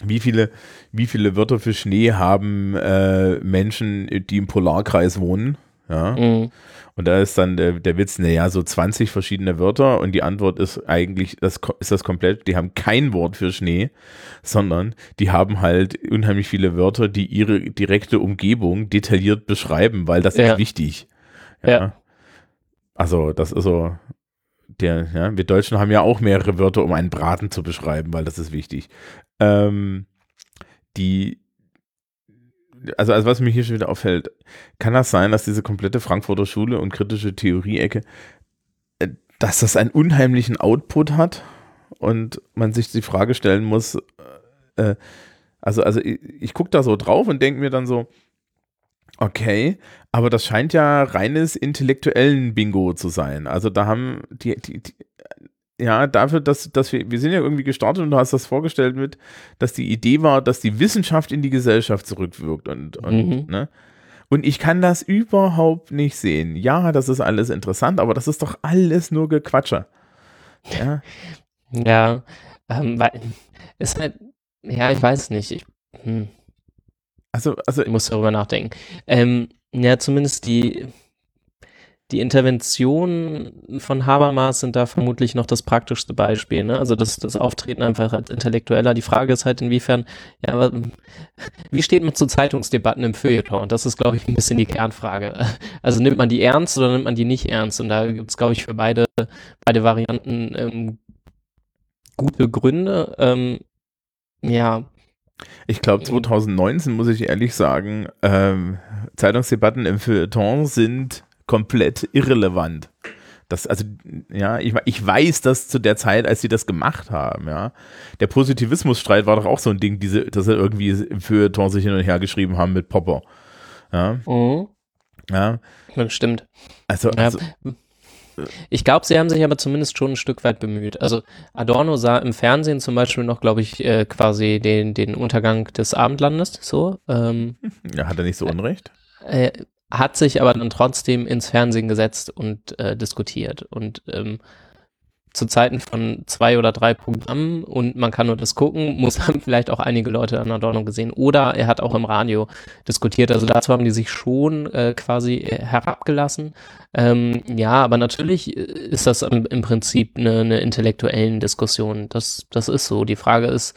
wie viele, wie viele Wörter für Schnee haben äh, Menschen, die im Polarkreis wohnen? Ja. Mhm. Und da ist dann der, der Witz, naja, so 20 verschiedene Wörter und die Antwort ist eigentlich, das ist das komplett, die haben kein Wort für Schnee, sondern die haben halt unheimlich viele Wörter, die ihre direkte Umgebung detailliert beschreiben, weil das ja. ist wichtig. Ja. ja. Also, das ist so, der, ja, wir Deutschen haben ja auch mehrere Wörter, um einen Braten zu beschreiben, weil das ist wichtig. Ähm, die, also, also was mir hier schon wieder auffällt, kann das sein, dass diese komplette Frankfurter Schule und kritische Theorie-Ecke, äh, dass das einen unheimlichen Output hat und man sich die Frage stellen muss, äh, also, also ich, ich gucke da so drauf und denke mir dann so, okay, aber das scheint ja reines intellektuellen Bingo zu sein. Also da haben die, die, die ja, dafür, dass, dass wir, wir sind ja irgendwie gestartet und du hast das vorgestellt mit, dass die Idee war, dass die Wissenschaft in die Gesellschaft zurückwirkt und, und, mhm. ne? Und ich kann das überhaupt nicht sehen. Ja, das ist alles interessant, aber das ist doch alles nur Gequatsche. Ja, (laughs) ja ähm, weil, ist halt, ja, ich weiß nicht. Ich, hm. Also, also. Ich muss darüber nachdenken. Ähm, ja, zumindest die, die Interventionen von Habermas sind da vermutlich noch das praktischste Beispiel. Ne? Also das, das Auftreten einfach als Intellektueller. Die Frage ist halt inwiefern, ja, wie steht man zu Zeitungsdebatten im Feuilleton? Und das ist, glaube ich, ein bisschen die Kernfrage. Also nimmt man die ernst oder nimmt man die nicht ernst? Und da gibt es, glaube ich, für beide, beide Varianten ähm, gute Gründe. Ähm, ja. Ich glaube, 2019 muss ich ehrlich sagen, ähm, Zeitungsdebatten im Feuilleton sind komplett irrelevant. Das, also, ja, ich, ich weiß, dass zu der Zeit, als sie das gemacht haben, ja, der Positivismusstreit war doch auch so ein Ding, diese, dass sie irgendwie im Feuilleton sich hin und her geschrieben haben mit Popper. Ja. Mhm. Ja. Das stimmt. Also, also ja. Ich glaube, sie haben sich aber zumindest schon ein Stück weit bemüht. Also Adorno sah im Fernsehen zum Beispiel noch, glaube ich, äh, quasi den, den Untergang des Abendlandes so. Ähm, ja, hat er nicht so Unrecht? Äh, hat sich aber dann trotzdem ins Fernsehen gesetzt und äh, diskutiert. Und ähm, zu Zeiten von zwei oder drei Programmen und man kann nur das gucken, (laughs) muss haben vielleicht auch einige Leute an Adorno gesehen. Oder er hat auch im Radio diskutiert. Also dazu haben die sich schon äh, quasi herabgelassen. Ähm, ja, aber natürlich äh, ist das im, im Prinzip eine, eine intellektuellen Diskussion. Das, das ist so. Die Frage ist,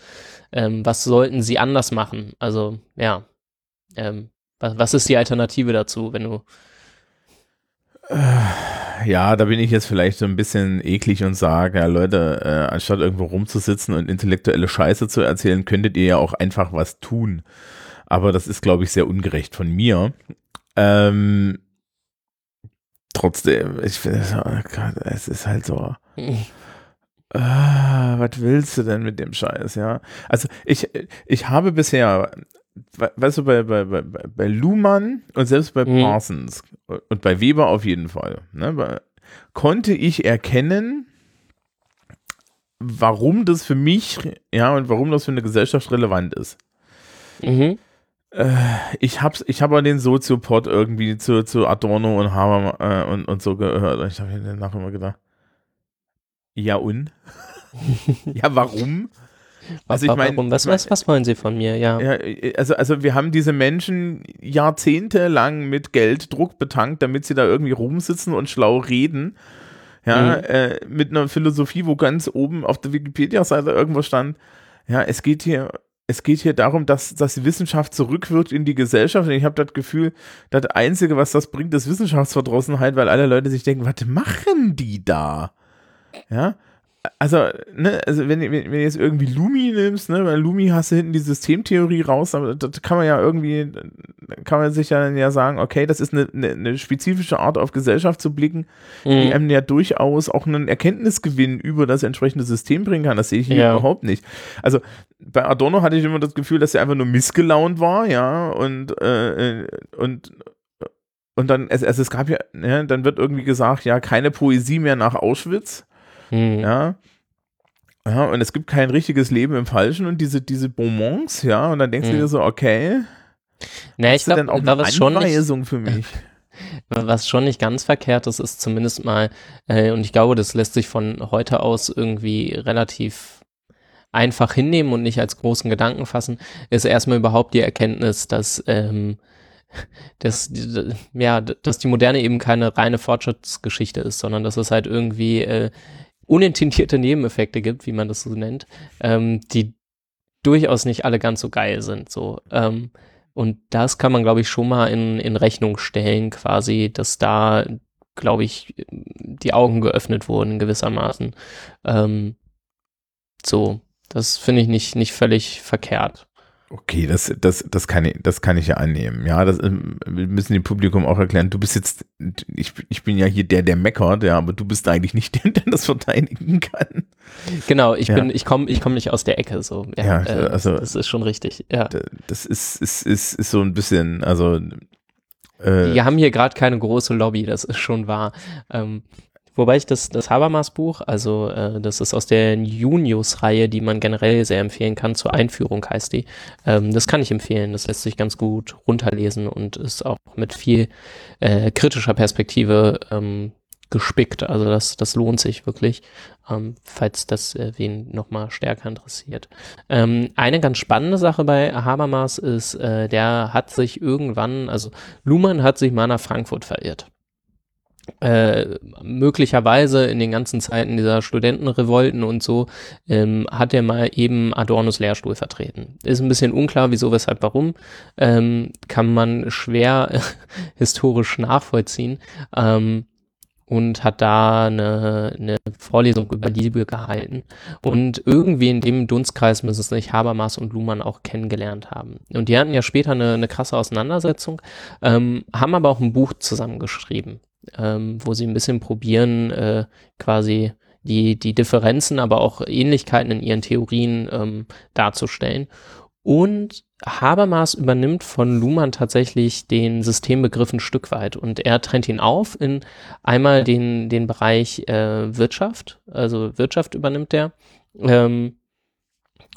ähm, was sollten sie anders machen? Also, ja. Ähm, was, was ist die Alternative dazu, wenn du. ja, da bin ich jetzt vielleicht so ein bisschen eklig und sage, ja Leute, äh, anstatt irgendwo rumzusitzen und intellektuelle Scheiße zu erzählen, könntet ihr ja auch einfach was tun. Aber das ist, glaube ich, sehr ungerecht von mir. Ähm, trotzdem, ich finde, oh es ist halt so. (laughs) Ah, was willst du denn mit dem Scheiß, ja? Also ich, ich habe bisher, weißt du, bei, bei, bei, bei Luhmann und selbst bei Mhm. Parsons und bei Weber auf jeden Fall, ne, konnte ich erkennen, warum das für mich, ja, und warum das für eine Gesellschaft relevant ist. Mhm. Ich hab's, ich habe den Soziopod irgendwie zu, zu Adorno und Haber äh, und, und so gehört. Und ich habe mir danach immer gedacht, ja und? (laughs) ja, warum? Also ich meine? Was, was, was wollen Sie von mir? Ja. ja, also, also wir haben diese Menschen jahrzehntelang mit Gelddruck betankt, damit sie da irgendwie rumsitzen und schlau reden. Ja, Mhm. äh, mit einer Philosophie, wo ganz oben auf der Wikipedia-Seite irgendwo stand, ja, es geht hier, es geht hier darum, dass, dass die Wissenschaft zurückwirkt in die Gesellschaft. Und ich habe das Gefühl, das Einzige, was das bringt, ist Wissenschaftsverdrossenheit, weil alle Leute sich denken, was machen die da? Ja, also, ne, also wenn, wenn, wenn du jetzt irgendwie Lumi nimmst, ne, bei Lumi hast du hinten die Systemtheorie raus, aber das kann man ja irgendwie, kann man sich ja dann ja sagen, okay, das ist eine, eine, eine spezifische Art auf Gesellschaft zu blicken, die Mhm. einem ja durchaus auch einen Erkenntnisgewinn über das entsprechende System bringen kann. Das sehe ich hier Ja. überhaupt nicht. Also bei Adorno hatte ich immer das Gefühl, dass er einfach nur missgelaunt war, ja, und, äh, und und dann, also es gab ja, ne, dann wird irgendwie gesagt, ja, keine Poesie mehr nach Auschwitz. Mhm. Ja. Ja, und es gibt kein richtiges Leben im Falschen und diese, diese Bonbons, ja, und dann denkst du Mhm. dir so, okay, Na, ich du glaube, eine was schon nicht, für mich? (laughs) was schon nicht ganz verkehrt ist, ist zumindest mal, äh, und ich glaube, das lässt sich von heute aus irgendwie relativ einfach hinnehmen und nicht als großen Gedanken fassen, ist erstmal überhaupt die Erkenntnis, dass, ähm, (laughs) dass, die- ja, dass die Moderne eben keine reine Fortschrittsgeschichte ist, sondern dass es halt irgendwie äh, unintendierte Nebeneffekte gibt, wie man das so nennt, ähm, die durchaus nicht alle ganz so geil sind. So. Ähm, und das kann man, glaube ich, schon mal in, in Rechnung stellen, quasi, dass da, glaube ich, die Augen geöffnet wurden gewissermaßen. Ähm, so, das finde ich nicht, nicht völlig verkehrt. Okay, das, das, das, kann ich, das kann ich ja annehmen. Ja, das ähm, wir müssen dem Publikum auch erklären. Du bist jetzt, ich, ich bin ja hier der, der meckert, ja, aber du bist eigentlich nicht (laughs) der, der das verteidigen kann. Genau, ich Ja. bin, ich komme ich komm nicht aus der Ecke, so. Ja, äh, also- das ist schon richtig, ja. Das ist, ist, ist, ist so ein bisschen, also, äh, Die haben hier gerade keine große Lobby, das ist schon wahr. Ähm, wobei ich das, das Habermas-Buch, also äh, das ist aus der Junius-Reihe, die man generell sehr empfehlen kann, zur Einführung heißt die. Ähm, das kann ich empfehlen, das lässt sich ganz gut runterlesen und ist auch mit viel äh, kritischer Perspektive ähm, gespickt. Also das, das lohnt sich wirklich, ähm, falls das äh, wen nochmal stärker interessiert. Ähm, eine ganz spannende Sache bei Habermas ist, äh, der hat sich irgendwann, also Luhmann hat sich mal nach Frankfurt verirrt. Äh, möglicherweise in den ganzen Zeiten dieser Studentenrevolten und so ähm, hat er mal eben Adornos Lehrstuhl vertreten. Ist ein bisschen unklar, wieso, weshalb, warum. Ähm, kann man schwer (laughs) historisch nachvollziehen. Ähm, und hat da eine, eine Vorlesung über Liebe gehalten. Und irgendwie in dem Dunstkreis müssen sich Habermas und Luhmann auch kennengelernt haben. Und die hatten ja später eine, eine krasse Auseinandersetzung, ähm, haben aber auch ein Buch zusammengeschrieben, ähm, wo sie ein bisschen probieren, äh, quasi die, die Differenzen, aber auch Ähnlichkeiten in ihren Theorien ähm, darzustellen. Und Habermas übernimmt von Luhmann tatsächlich den Systembegriff ein Stück weit und er trennt ihn auf in einmal den, den Bereich äh, Wirtschaft, also Wirtschaft übernimmt er. Ähm,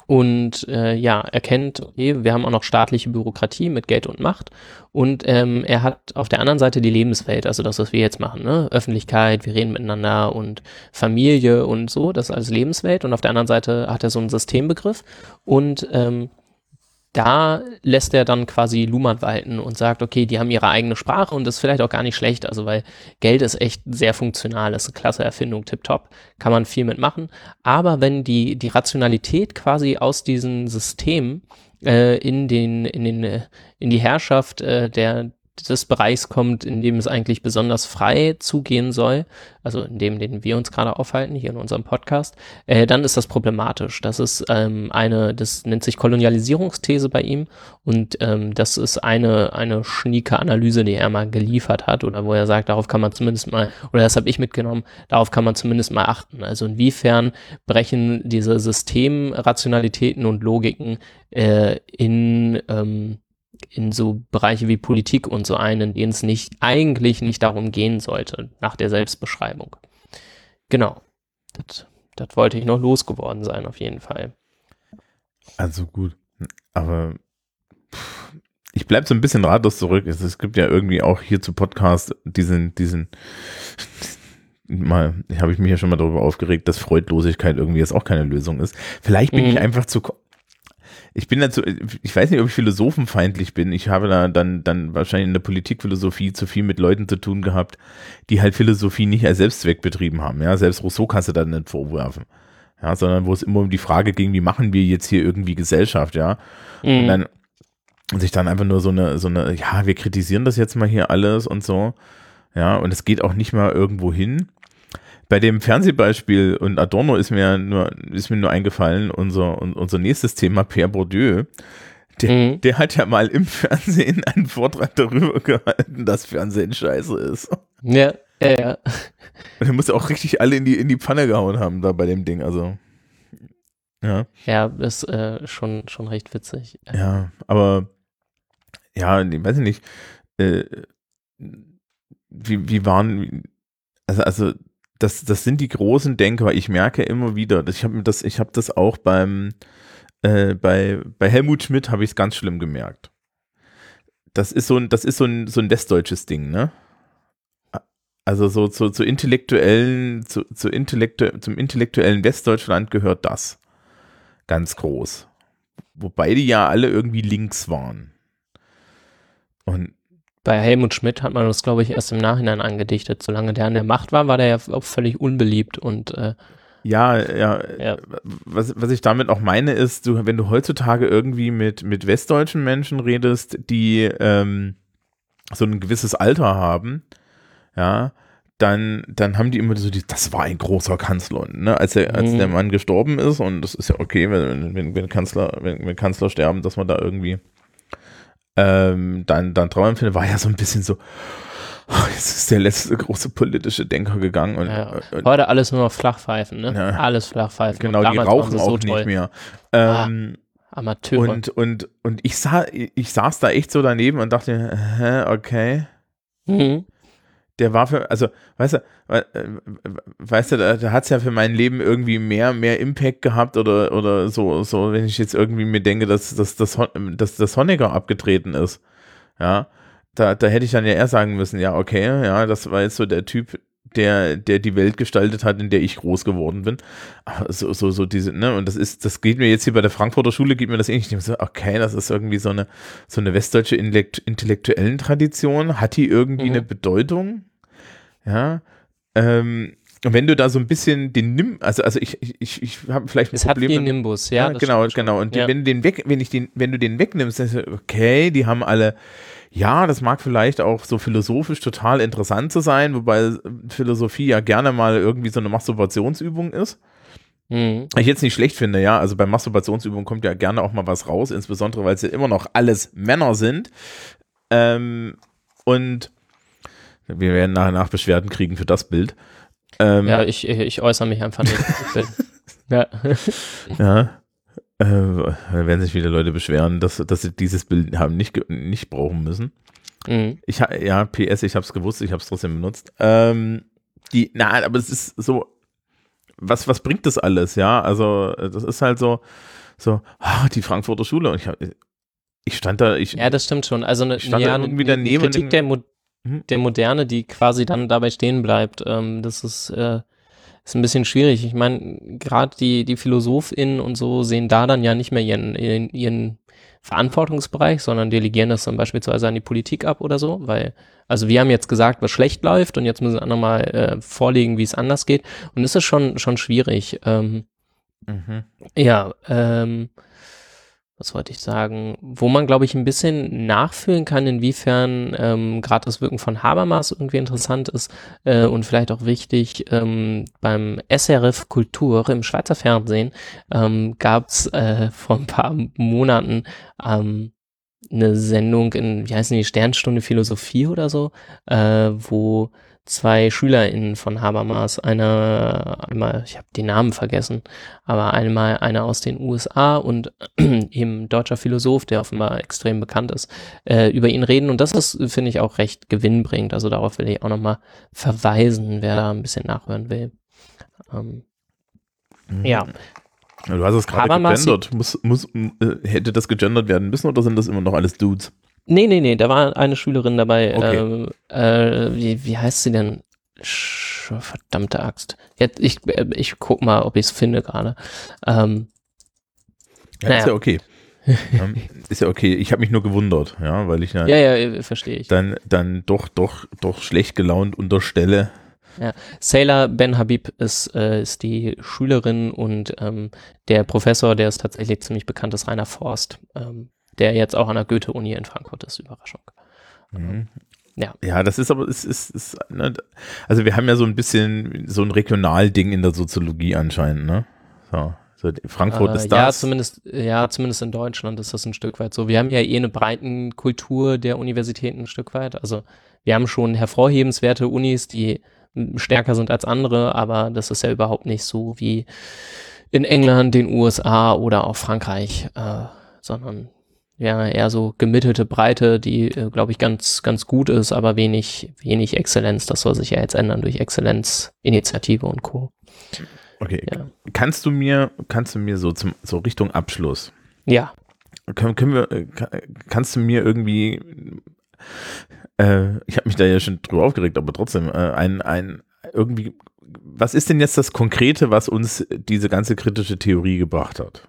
und äh, ja, erkennt, okay, wir haben auch noch staatliche Bürokratie mit Geld und Macht. Und ähm, er hat auf der anderen Seite die Lebenswelt, also das, was wir jetzt machen, ne? Öffentlichkeit, wir reden miteinander und Familie und so, das alles Lebenswelt. Und auf der anderen Seite hat er so einen Systembegriff. Und ähm, da lässt er dann quasi Luhmann walten und sagt, okay, die haben ihre eigene Sprache und das ist vielleicht auch gar nicht schlecht, also weil Geld ist echt sehr funktional, ist eine klasse Erfindung, tipptopp, kann man viel mitmachen. Aber wenn die, die Rationalität quasi aus diesen Systemen äh, in den, in den, äh, in die Herrschaft äh, der, des Bereichs kommt, in dem es eigentlich besonders frei zugehen soll, also in dem, den wir uns gerade aufhalten, hier in unserem Podcast, äh, dann ist das problematisch. Das ist ähm, eine, das nennt sich Kolonialisierungsthese bei ihm und ähm, das ist eine, eine schnieke Analyse, die er mal geliefert hat oder wo er sagt, darauf kann man zumindest mal, oder das habe ich mitgenommen, darauf kann man zumindest mal achten. Also inwiefern brechen diese Systemrationalitäten und Logiken äh, in ähm, in so Bereiche wie Politik und so ein, in denen es nicht, eigentlich nicht darum gehen sollte, nach der Selbstbeschreibung. Genau. Das, das wollte ich noch losgeworden sein, auf jeden Fall. Also gut. Aber pff, ich bleibe so ein bisschen ratlos zurück. Es, es, gibt ja irgendwie auch hier zu Podcast diesen, diesen, (laughs) mal, habe ich mich ja schon mal darüber aufgeregt, dass Freudlosigkeit irgendwie jetzt auch keine Lösung ist. Vielleicht bin mhm. ich einfach zu, ich bin dazu, ich weiß nicht, ob ich philosophenfeindlich bin. Ich habe da dann, dann wahrscheinlich in der Politikphilosophie zu viel mit Leuten zu tun gehabt, die halt Philosophie nicht als Selbstzweck betrieben haben. Ja, selbst Rousseau kannst du dann nicht vorwerfen. Ja, sondern wo es immer um die Frage ging, wie machen wir jetzt hier irgendwie Gesellschaft, ja. Mhm. Und dann sich dann einfach nur so eine, so eine, ja, wir kritisieren das jetzt mal hier alles und so. Ja, und es geht auch nicht mal irgendwo hin bei dem Fernsehbeispiel und Adorno ist mir nur, ist mir nur eingefallen, unser, unser nächstes Thema, Pierre Bourdieu. Der, mhm. der hat ja mal im Fernsehen einen Vortrag darüber gehalten, dass Fernsehen scheiße ist. Ja, ja, ja. Und er muss auch richtig alle in die, in die Pfanne gehauen haben da bei dem Ding, also. Ja. Ja, ist äh, schon, schon recht witzig. Ja, aber ja, ich weiß nicht, äh, wie, wie waren, also, also das, das sind die großen Denker. Ich merke immer wieder, ich habe das, habe das auch beim, äh, bei, bei Helmut Schmidt habe ich es ganz schlimm gemerkt. Das ist so ein, das ist so ein, so ein westdeutsches Ding, ne? Also so zu, zu intellektuellen, zu, zu intellektu zum intellektuellen Westdeutschland gehört das. Ganz groß. Wobei die ja alle irgendwie links waren. Und bei Helmut Schmidt hat man das, glaube ich, erst im Nachhinein angedichtet. Solange der an der Macht war, war der ja auch völlig unbeliebt und äh, ja, ja, ja. Was, was ich damit auch meine, ist, du, wenn du heutzutage irgendwie mit, mit westdeutschen Menschen redest, die ähm, so ein gewisses Alter haben, ja, dann, dann haben die immer so die, das war ein großer Kanzler. Ne? Als, der, als mhm. der Mann gestorben ist, und das ist ja okay, wenn, wenn, wenn Kanzler, wenn, wenn Kanzler sterben, dass man da irgendwie ähm, dann, dann Trauerempfinden war ja so ein bisschen so, oh, jetzt ist der letzte große politische Denker gegangen. Und, ja, und Heute alles nur noch Flachpfeifen, ne? Ja, alles Flachpfeifen. Genau, die rauchen auch so nicht mehr. Ähm, ah, Amateure. Und, und, und ich, sah, ich saß da echt so daneben und dachte, hä, okay. Mhm der war für, also, weißt du, äh, weißt du, da, da hat es ja für mein Leben irgendwie mehr, mehr Impact gehabt oder, oder so, so, wenn ich jetzt irgendwie mir denke, dass, dass, dass, dass das Honecker abgetreten ist. Ja, da, da hätte ich dann ja eher sagen müssen, ja, okay, ja, das war jetzt so der Typ, der, der die Welt gestaltet hat, in der ich groß geworden bin. so, so, so diese, ne, und das ist, das geht mir jetzt hier bei der Frankfurter Schule, geht mir das ähnlich. Ich so, okay, das ist irgendwie so eine, so eine westdeutsche intellektuellen Tradition. Hat die irgendwie mhm. eine Bedeutung? Ja, ähm, und wenn du da so ein bisschen den nimm, also also ich ich, ich habe vielleicht ein es Problem. Es hat den Nimbus, ja. ja genau, genau. Und ja. wenn du den weg, wenn ich den, wenn du den wegnimmst, dann ist okay, die haben alle ja, das mag vielleicht auch so philosophisch total interessant zu sein, wobei Philosophie ja gerne mal irgendwie so eine Masturbationsübung ist. Mhm. Ich jetzt nicht schlecht finde, ja. Also bei Masturbationsübungen kommt ja gerne auch mal was raus, insbesondere weil es ja immer noch alles Männer sind. Ähm, und wir werden nachher nach Beschwerden kriegen für das Bild. Ähm, ja, ich, ich äußere mich einfach nicht. (laughs) ja. ja. Äh, werden sich viele Leute beschweren, dass, dass sie dieses Bild haben nicht, nicht brauchen müssen. Mhm. Ich, ja, PS, ich habe es gewusst, ich habe es trotzdem benutzt. Ähm, die, na, aber es ist so, was, was bringt das alles, ja? Also, das ist halt so, so, ah, die Frankfurter Schule und ich, ich stand da, ich. Ja, das stimmt schon. Also, eine, ja, eine, eine Kritik der, Mo mhm. der Moderne, die quasi dann dabei stehen bleibt, ähm, das ist, äh, ist ein bisschen schwierig. Ich meine, gerade die, die PhilosophInnen und so sehen da dann ja nicht mehr ihren, ihren, ihren Verantwortungsbereich, sondern delegieren das dann beispielsweise an die Politik ab oder so, weil, also wir haben jetzt gesagt, was schlecht läuft und jetzt müssen andere mal äh, vorlegen, wie es anders geht. Und das ist schon, schon schwierig. Ähm, mhm. Ja, ähm, was wollte ich sagen, wo man, glaube ich, ein bisschen nachfühlen kann, inwiefern ähm, gerade das Wirken von Habermas irgendwie interessant ist äh, und vielleicht auch wichtig. Ähm, beim SRF Kultur im Schweizer Fernsehen ähm, gab es äh, (laughs) vor ein paar Monaten ähm, eine Sendung in, wie heißen die, Sternstunde Philosophie oder so, äh, wo zwei SchülerInnen von Habermas, einer, einmal, ich habe die Namen vergessen, aber einmal einer aus den USA und (clears throat) eben deutscher Philosoph, der offenbar extrem bekannt ist, äh, über ihn reden. Und das ist, finde ich, auch recht gewinnbringend. Also darauf will ich auch nochmal verweisen, wer da ein bisschen nachhören will. Ähm, mhm. Ja. Du hast es gerade gegendert. Muss, muss, äh, hätte das gegendert werden müssen oder sind das immer noch alles Dudes? Nee, nee, nee, da war eine Schülerin dabei. Okay. Äh, äh, wie, wie heißt sie denn? Sch verdammte Axt. Jetzt, ich, äh, ich guck mal, ob ich es finde gerade. Ähm, ja, naja. ist ja okay. (laughs) ähm, ist ja okay. Ich habe mich nur gewundert, ja, weil ich ja, ja, ja verstehe ich. Dann, dann doch, doch, doch schlecht gelaunt unterstelle. Ja, Sailor Ben Habib ist, äh, ist die Schülerin und ähm, der Professor, der ist tatsächlich ziemlich bekannt, ist Rainer Forst. Ähm, der jetzt auch an der Goethe-Uni in Frankfurt ist. Überraschung. Mhm. Ja. ja, das ist aber, es ist, ist, ne, also wir haben ja so ein bisschen so ein Regionalding in der Soziologie anscheinend, ne? So. So, Frankfurt äh, ist das. Ja zumindest, ja, zumindest in Deutschland ist das ein Stück weit so. Wir haben ja eh eine breiten Kultur der Universitäten ein Stück weit. Also wir haben schon hervorhebenswerte Unis, die stärker sind als andere, aber das ist ja überhaupt nicht so wie in England, den USA oder auch Frankreich, äh, sondern ja, eher so gemittelte Breite, die, äh, glaube ich, ganz, ganz gut ist, aber wenig, wenig Exzellenz. Das soll sich ja jetzt ändern durch Exzellenzinitiative und Co. Okay. Ja. Kannst du mir, kannst du mir so zum, so Richtung Abschluss? Ja. Können, können wir, äh, kannst du mir irgendwie, äh, ich habe mich da ja schon drüber aufgeregt, aber trotzdem, äh, ein, ein, irgendwie, was ist denn jetzt das Konkrete, was uns diese ganze kritische Theorie gebracht hat?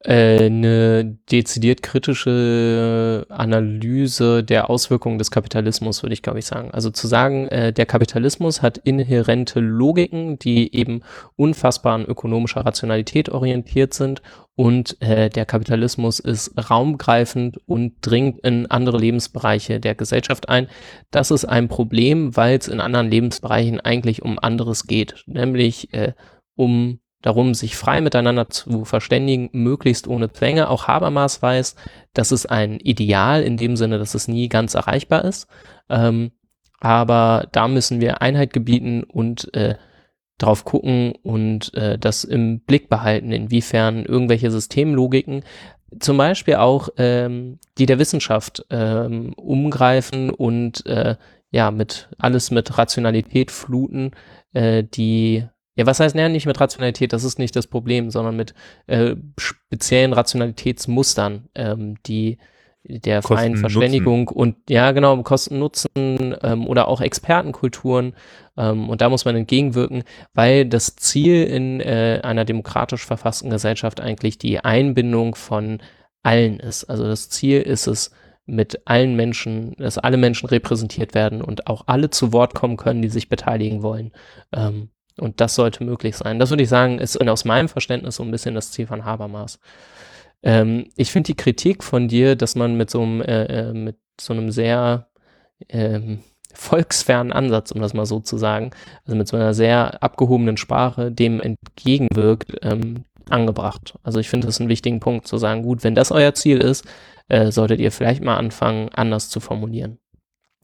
Äh, eine dezidiert kritische Analyse der Auswirkungen des Kapitalismus, würde ich glaube ich sagen. Also zu sagen, äh, der Kapitalismus hat inhärente Logiken, die eben unfassbar an ökonomischer Rationalität orientiert sind und äh, der Kapitalismus ist raumgreifend und dringt in andere Lebensbereiche der Gesellschaft ein. Das ist ein Problem, weil es in anderen Lebensbereichen eigentlich um anderes geht, nämlich äh, um darum, sich frei miteinander zu verständigen, möglichst ohne Zwänge. Auch Habermas weiß, das ist ein Ideal in dem Sinne, dass es nie ganz erreichbar ist. Ähm, aber da müssen wir Einheit gebieten und äh, drauf gucken und äh, das im Blick behalten, inwiefern irgendwelche Systemlogiken, zum Beispiel auch ähm, die der Wissenschaft ähm, umgreifen und äh, ja, mit alles mit Rationalität fluten, äh, die ja, was heißt, naja, nicht mit Rationalität, das ist nicht das Problem, sondern mit äh, speziellen Rationalitätsmustern, ähm, die der Kosten freien Verständigung Nutzen. und ja, genau, Kosten Nutzen ähm, oder auch Expertenkulturen. Ähm, und da muss man entgegenwirken, weil das Ziel in äh, einer demokratisch verfassten Gesellschaft eigentlich die Einbindung von allen ist. Also das Ziel ist es, mit allen Menschen, dass alle Menschen repräsentiert werden und auch alle zu Wort kommen können, die sich beteiligen wollen. Ähm, und das sollte möglich sein. Das würde ich sagen, ist aus meinem Verständnis so ein bisschen das Ziel von Habermas. Ähm, ich finde die Kritik von dir, dass man mit so einem, äh, äh, mit so einem sehr ähm, volksfernen Ansatz, um das mal so zu sagen, also mit so einer sehr abgehobenen Sprache dem entgegenwirkt, ähm, angebracht. Also ich finde das einen wichtigen Punkt zu sagen, gut, wenn das euer Ziel ist, äh, solltet ihr vielleicht mal anfangen, anders zu formulieren.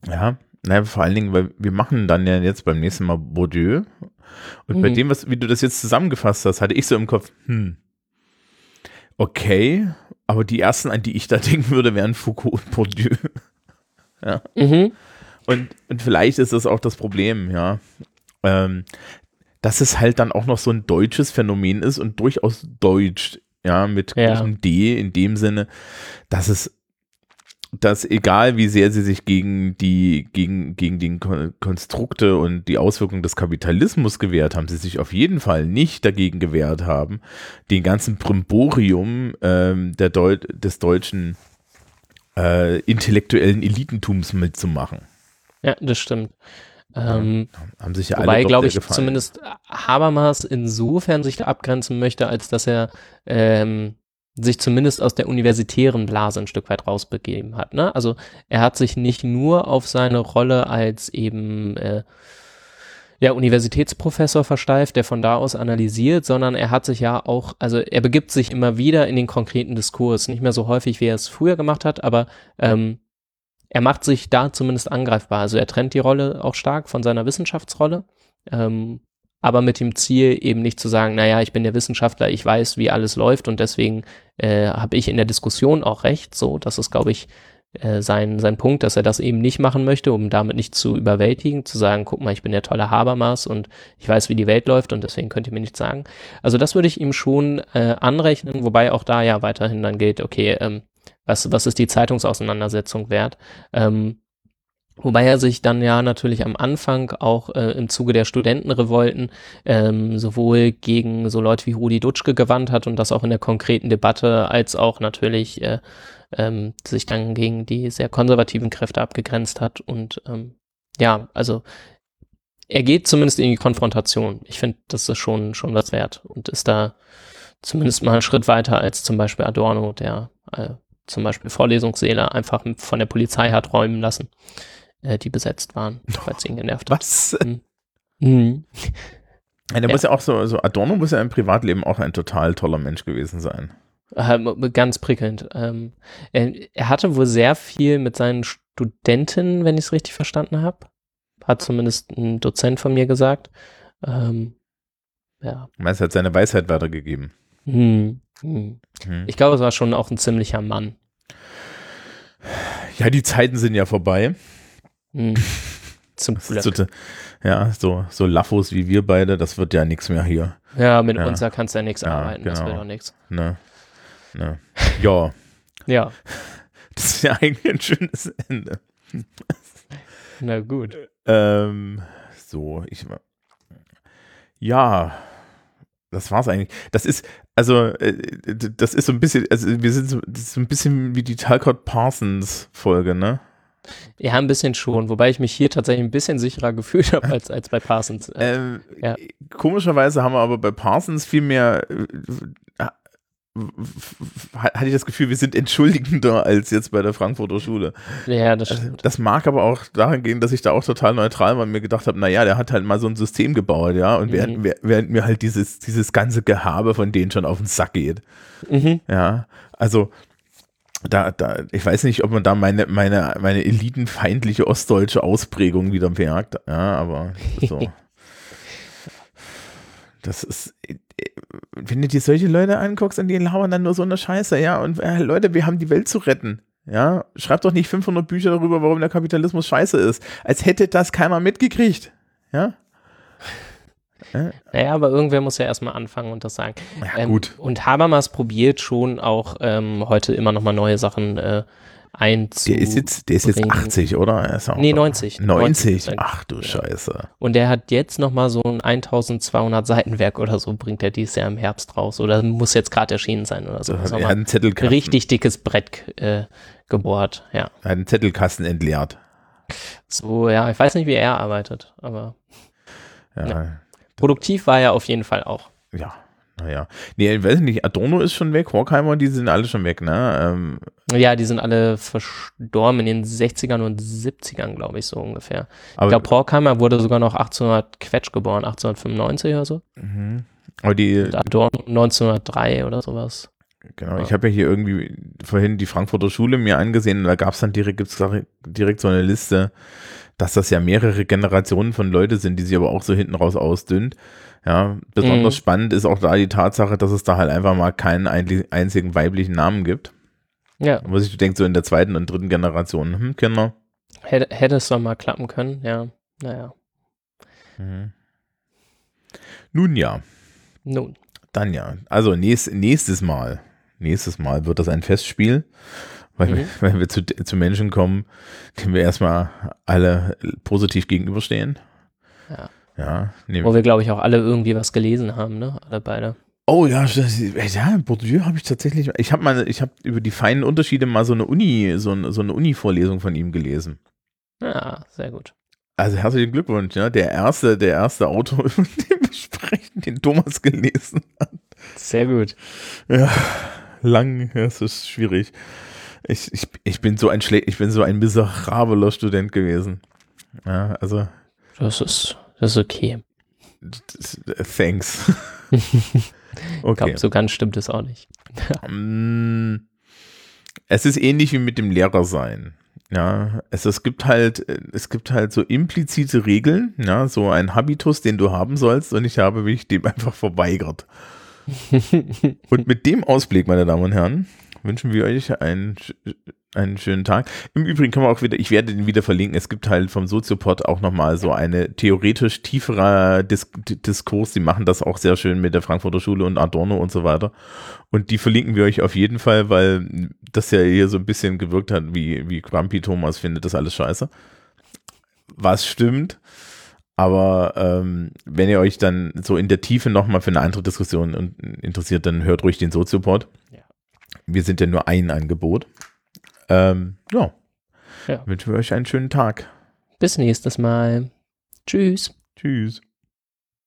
Ja, naja, vor allen Dingen, weil wir machen dann ja jetzt beim nächsten Mal Bourdieu und mhm. bei dem, was, wie du das jetzt zusammengefasst hast, hatte ich so im Kopf, hm, okay, aber die ersten, an die ich da (laughs) denken würde, wären Foucault und Bourdieu. (laughs) ja. Mhm. Und, und vielleicht ist das auch das Problem, ja. Ähm, dass es halt dann auch noch so ein deutsches Phänomen ist und durchaus deutsch, ja, mit ja. D in dem Sinne, dass es dass egal wie sehr sie sich gegen die, gegen, gegen die Konstrukte und die Auswirkungen des Kapitalismus gewehrt haben, sie sich auf jeden Fall nicht dagegen gewehrt haben, den ganzen Primborium ähm, der Deu des deutschen äh, intellektuellen Elitentums mitzumachen. Ja, das stimmt. Ähm, haben sich ja wobei, alle glaube ich, gefallen. zumindest Habermas insofern sich da abgrenzen möchte, als dass er ähm, sich zumindest aus der universitären Blase ein Stück weit rausbegeben hat. Ne? Also er hat sich nicht nur auf seine Rolle als eben äh, ja, Universitätsprofessor versteift, der von da aus analysiert, sondern er hat sich ja auch, also er begibt sich immer wieder in den konkreten Diskurs, nicht mehr so häufig, wie er es früher gemacht hat, aber ähm, er macht sich da zumindest angreifbar. Also er trennt die Rolle auch stark von seiner Wissenschaftsrolle, ähm, aber mit dem Ziel eben nicht zu sagen, naja, ich bin der Wissenschaftler, ich weiß, wie alles läuft und deswegen äh, habe ich in der Diskussion auch recht. So, das ist, glaube ich, äh, sein, sein Punkt, dass er das eben nicht machen möchte, um damit nicht zu überwältigen, zu sagen, guck mal, ich bin der tolle Habermas und ich weiß, wie die Welt läuft und deswegen könnt ihr mir nichts sagen. Also das würde ich ihm schon äh, anrechnen, wobei auch da ja weiterhin dann gilt, okay, ähm, was, was ist die Zeitungsauseinandersetzung wert? Ähm, Wobei er sich dann ja natürlich am Anfang auch äh, im Zuge der Studentenrevolten ähm, sowohl gegen so Leute wie Rudi Dutschke gewandt hat und das auch in der konkreten Debatte, als auch natürlich äh, ähm, sich dann gegen die sehr konservativen Kräfte abgegrenzt hat. Und ähm, ja, also er geht zumindest in die Konfrontation. Ich finde, das ist schon, schon was wert und ist da zumindest mal einen Schritt weiter als zum Beispiel Adorno, der äh, zum Beispiel Vorlesungssäle einfach von der Polizei hat räumen lassen, äh, die besetzt waren, (laughs) weil es ihn genervt hat. Was? Mhm. Mhm. Ja, der muss ja auch so, so, Adorno muss ja im Privatleben auch ein total toller Mensch gewesen sein. Ähm, ganz prickelnd. Ähm, er, er, hatte wohl sehr viel mit seinen Studenten, wenn ich es richtig verstanden habe. Hat zumindest ein Dozent von mir gesagt. Ähm, ja. Du meinst, er hat seine Weisheit weitergegeben. Hm, hm. Hm. Ich glaube, es war schon auch ein ziemlicher Mann. Ja, die Zeiten sind ja vorbei. Hm. (laughs) Zum Glück. Ja, so, so Laffos wie wir beide, das wird ja nichts mehr hier. Ja, mit ja. uns kannst du ja nichts ja, arbeiten, genau. das wird auch nichts. Ne. Ne. Ja. ja. (laughs) Das ist ja eigentlich ein schönes Ende. (laughs) Na gut. Ähm, so, ich ja, das war's eigentlich. Das ist, also, äh, das ist so ein bisschen, also wir sind so, das ist so ein bisschen wie die Talcott Parsons Folge, ne? Ja, ein bisschen schon, wobei ich mich hier tatsächlich ein bisschen sicherer (laughs) gefühlt habe als, als bei Parsons. Ähm, ja. Komischerweise haben wir aber bei Parsons viel mehr, äh, hatte ich das Gefühl, wir sind entschuldigender als jetzt bei der Frankfurter Schule. Ja, das also, stimmt. Das mag aber auch daran gehen, dass ich da auch total neutral war und mir gedacht habe, naja, der hat halt mal so ein System gebaut, ja, und mhm. während, während, mir halt dieses, dieses ganze Gehabe von denen schon auf den Sack geht. Mhm. Ja, also da, da, ich weiß nicht, ob man da meine, meine, meine elitenfeindliche ostdeutsche Ausprägung wieder merkt, ja, aber so. (laughs) das ist, wenn du dir solche Leute anguckst und die lauern dann nur so eine Scheiße, ja, und äh, Leute, wir haben die Welt zu retten. Ja, schreibt doch nicht 500 Bücher darüber, warum der Kapitalismus scheiße ist. Als hätte das keiner mitgekriegt. Ja. Ja. Naja, aber irgendwer muss ja erstmal anfangen und das sagen. Ja, ähm, gut. Und Habermas probiert schon auch ähm, heute immer nochmal neue Sachen äh, einzubringen. Der ist jetzt, der ist jetzt 80, oder? nee, 90. 90. 90. Ach du Scheiße. Und der hat jetzt nochmal so ein 1200 Seitenwerk oder so, bringt er dieses Jahr im Herbst raus. Oder muss jetzt gerade erschienen sein oder so. Er hat einen Zettelkasten. Richtig dickes Brett äh, gebohrt, ja. Er hat einen Zettelkasten entleert. So, ja, ich weiß nicht, wie er arbeitet, aber. Ja. ja. Produktiv war er auf jeden Fall auch. Ja. Naja. Nee, ich weiß nicht, Adorno ist schon weg, Horkheimer, die sind alle schon weg, ne? Ähm, ja, die sind alle verstorben in den 60ern und 70ern, glaube ich, so ungefähr. ich glaube, Horkheimer wurde sogar noch 1800 Quetsch geboren, 1895 oder so. Mhm. Aber die. Und Adorno 1903 oder sowas. Genau, ja. ich habe ja hier irgendwie vorhin die Frankfurter Schule mir angesehen und da gab es dann direkt, gibt's direkt so eine Liste, dass das ja mehrere Generationen von Leute sind, die sich aber auch so hinten raus ausdünnt. Ja, besonders mhm. spannend ist auch da die Tatsache, dass es da halt einfach mal keinen einzigen weiblichen Namen gibt. Ja. Wo sich du denkst, so in der zweiten und dritten Generation, hm, Kinder. Hätte, hätte es doch mal klappen können, ja. Naja. Mhm. Nun ja. Nun. Dann ja. Also nächst, nächstes Mal, nächstes Mal wird das ein Festspiel, weil, mhm. wir, (laughs) weil wir zu, zu Menschen kommen, denen wir erstmal alle positiv gegenüberstehen. Ja. Ja, nee. Wo wir, glaube ich, auch alle irgendwie was gelesen haben, ne? Alle beide. Oh ja, ja, Bourdieu habe ich tatsächlich. Ich habe mal, ich habe über die feinen Unterschiede mal so eine Uni, so, eine, so eine Uni-Vorlesung von ihm gelesen. Ja, sehr gut. Also herzlichen Glückwunsch, ja. Der erste, der erste Autor, (laughs) über den wir sprechen, den Thomas gelesen hat. Sehr gut. Ja, lang, es ist schwierig. Ich, ich, ich bin so ein Schle ich bin so ein miserabler Student gewesen. Ja, also. Das ist, das ist okay. Thanks. (laughs) okay. Ich glaube, so ganz stimmt es auch nicht. (laughs) Mm, es ist ähnlich wie mit dem Lehrer sein. Ja, es, es gibt halt, es gibt halt so implizite Regeln, ja, so ein Habitus, den du haben sollst, und ich habe mich dem (laughs) einfach verweigert. und mit dem Ausblick, meine Damen und Herren, wünschen wir euch einen, einen schönen Tag. Im Übrigen kann man auch wieder, ich werde den wieder verlinken, es gibt halt vom Soziopod auch nochmal so eine theoretisch tieferer Dis Diskurs, die machen das auch sehr schön mit der Frankfurter Schule und Adorno und so weiter. Und die verlinken wir euch auf jeden Fall, weil das ja hier so ein bisschen gewirkt hat, wie, wie Grumpy Thomas findet das alles scheiße. Was stimmt. Aber ähm, wenn ihr euch dann so in der Tiefe nochmal für eine andere Diskussion interessiert, dann hört ruhig den Soziopod. Wir sind ja nur ein Angebot. Ähm, ja. ja. Wünschen wir euch einen schönen Tag. Bis nächstes Mal. Tschüss. Tschüss.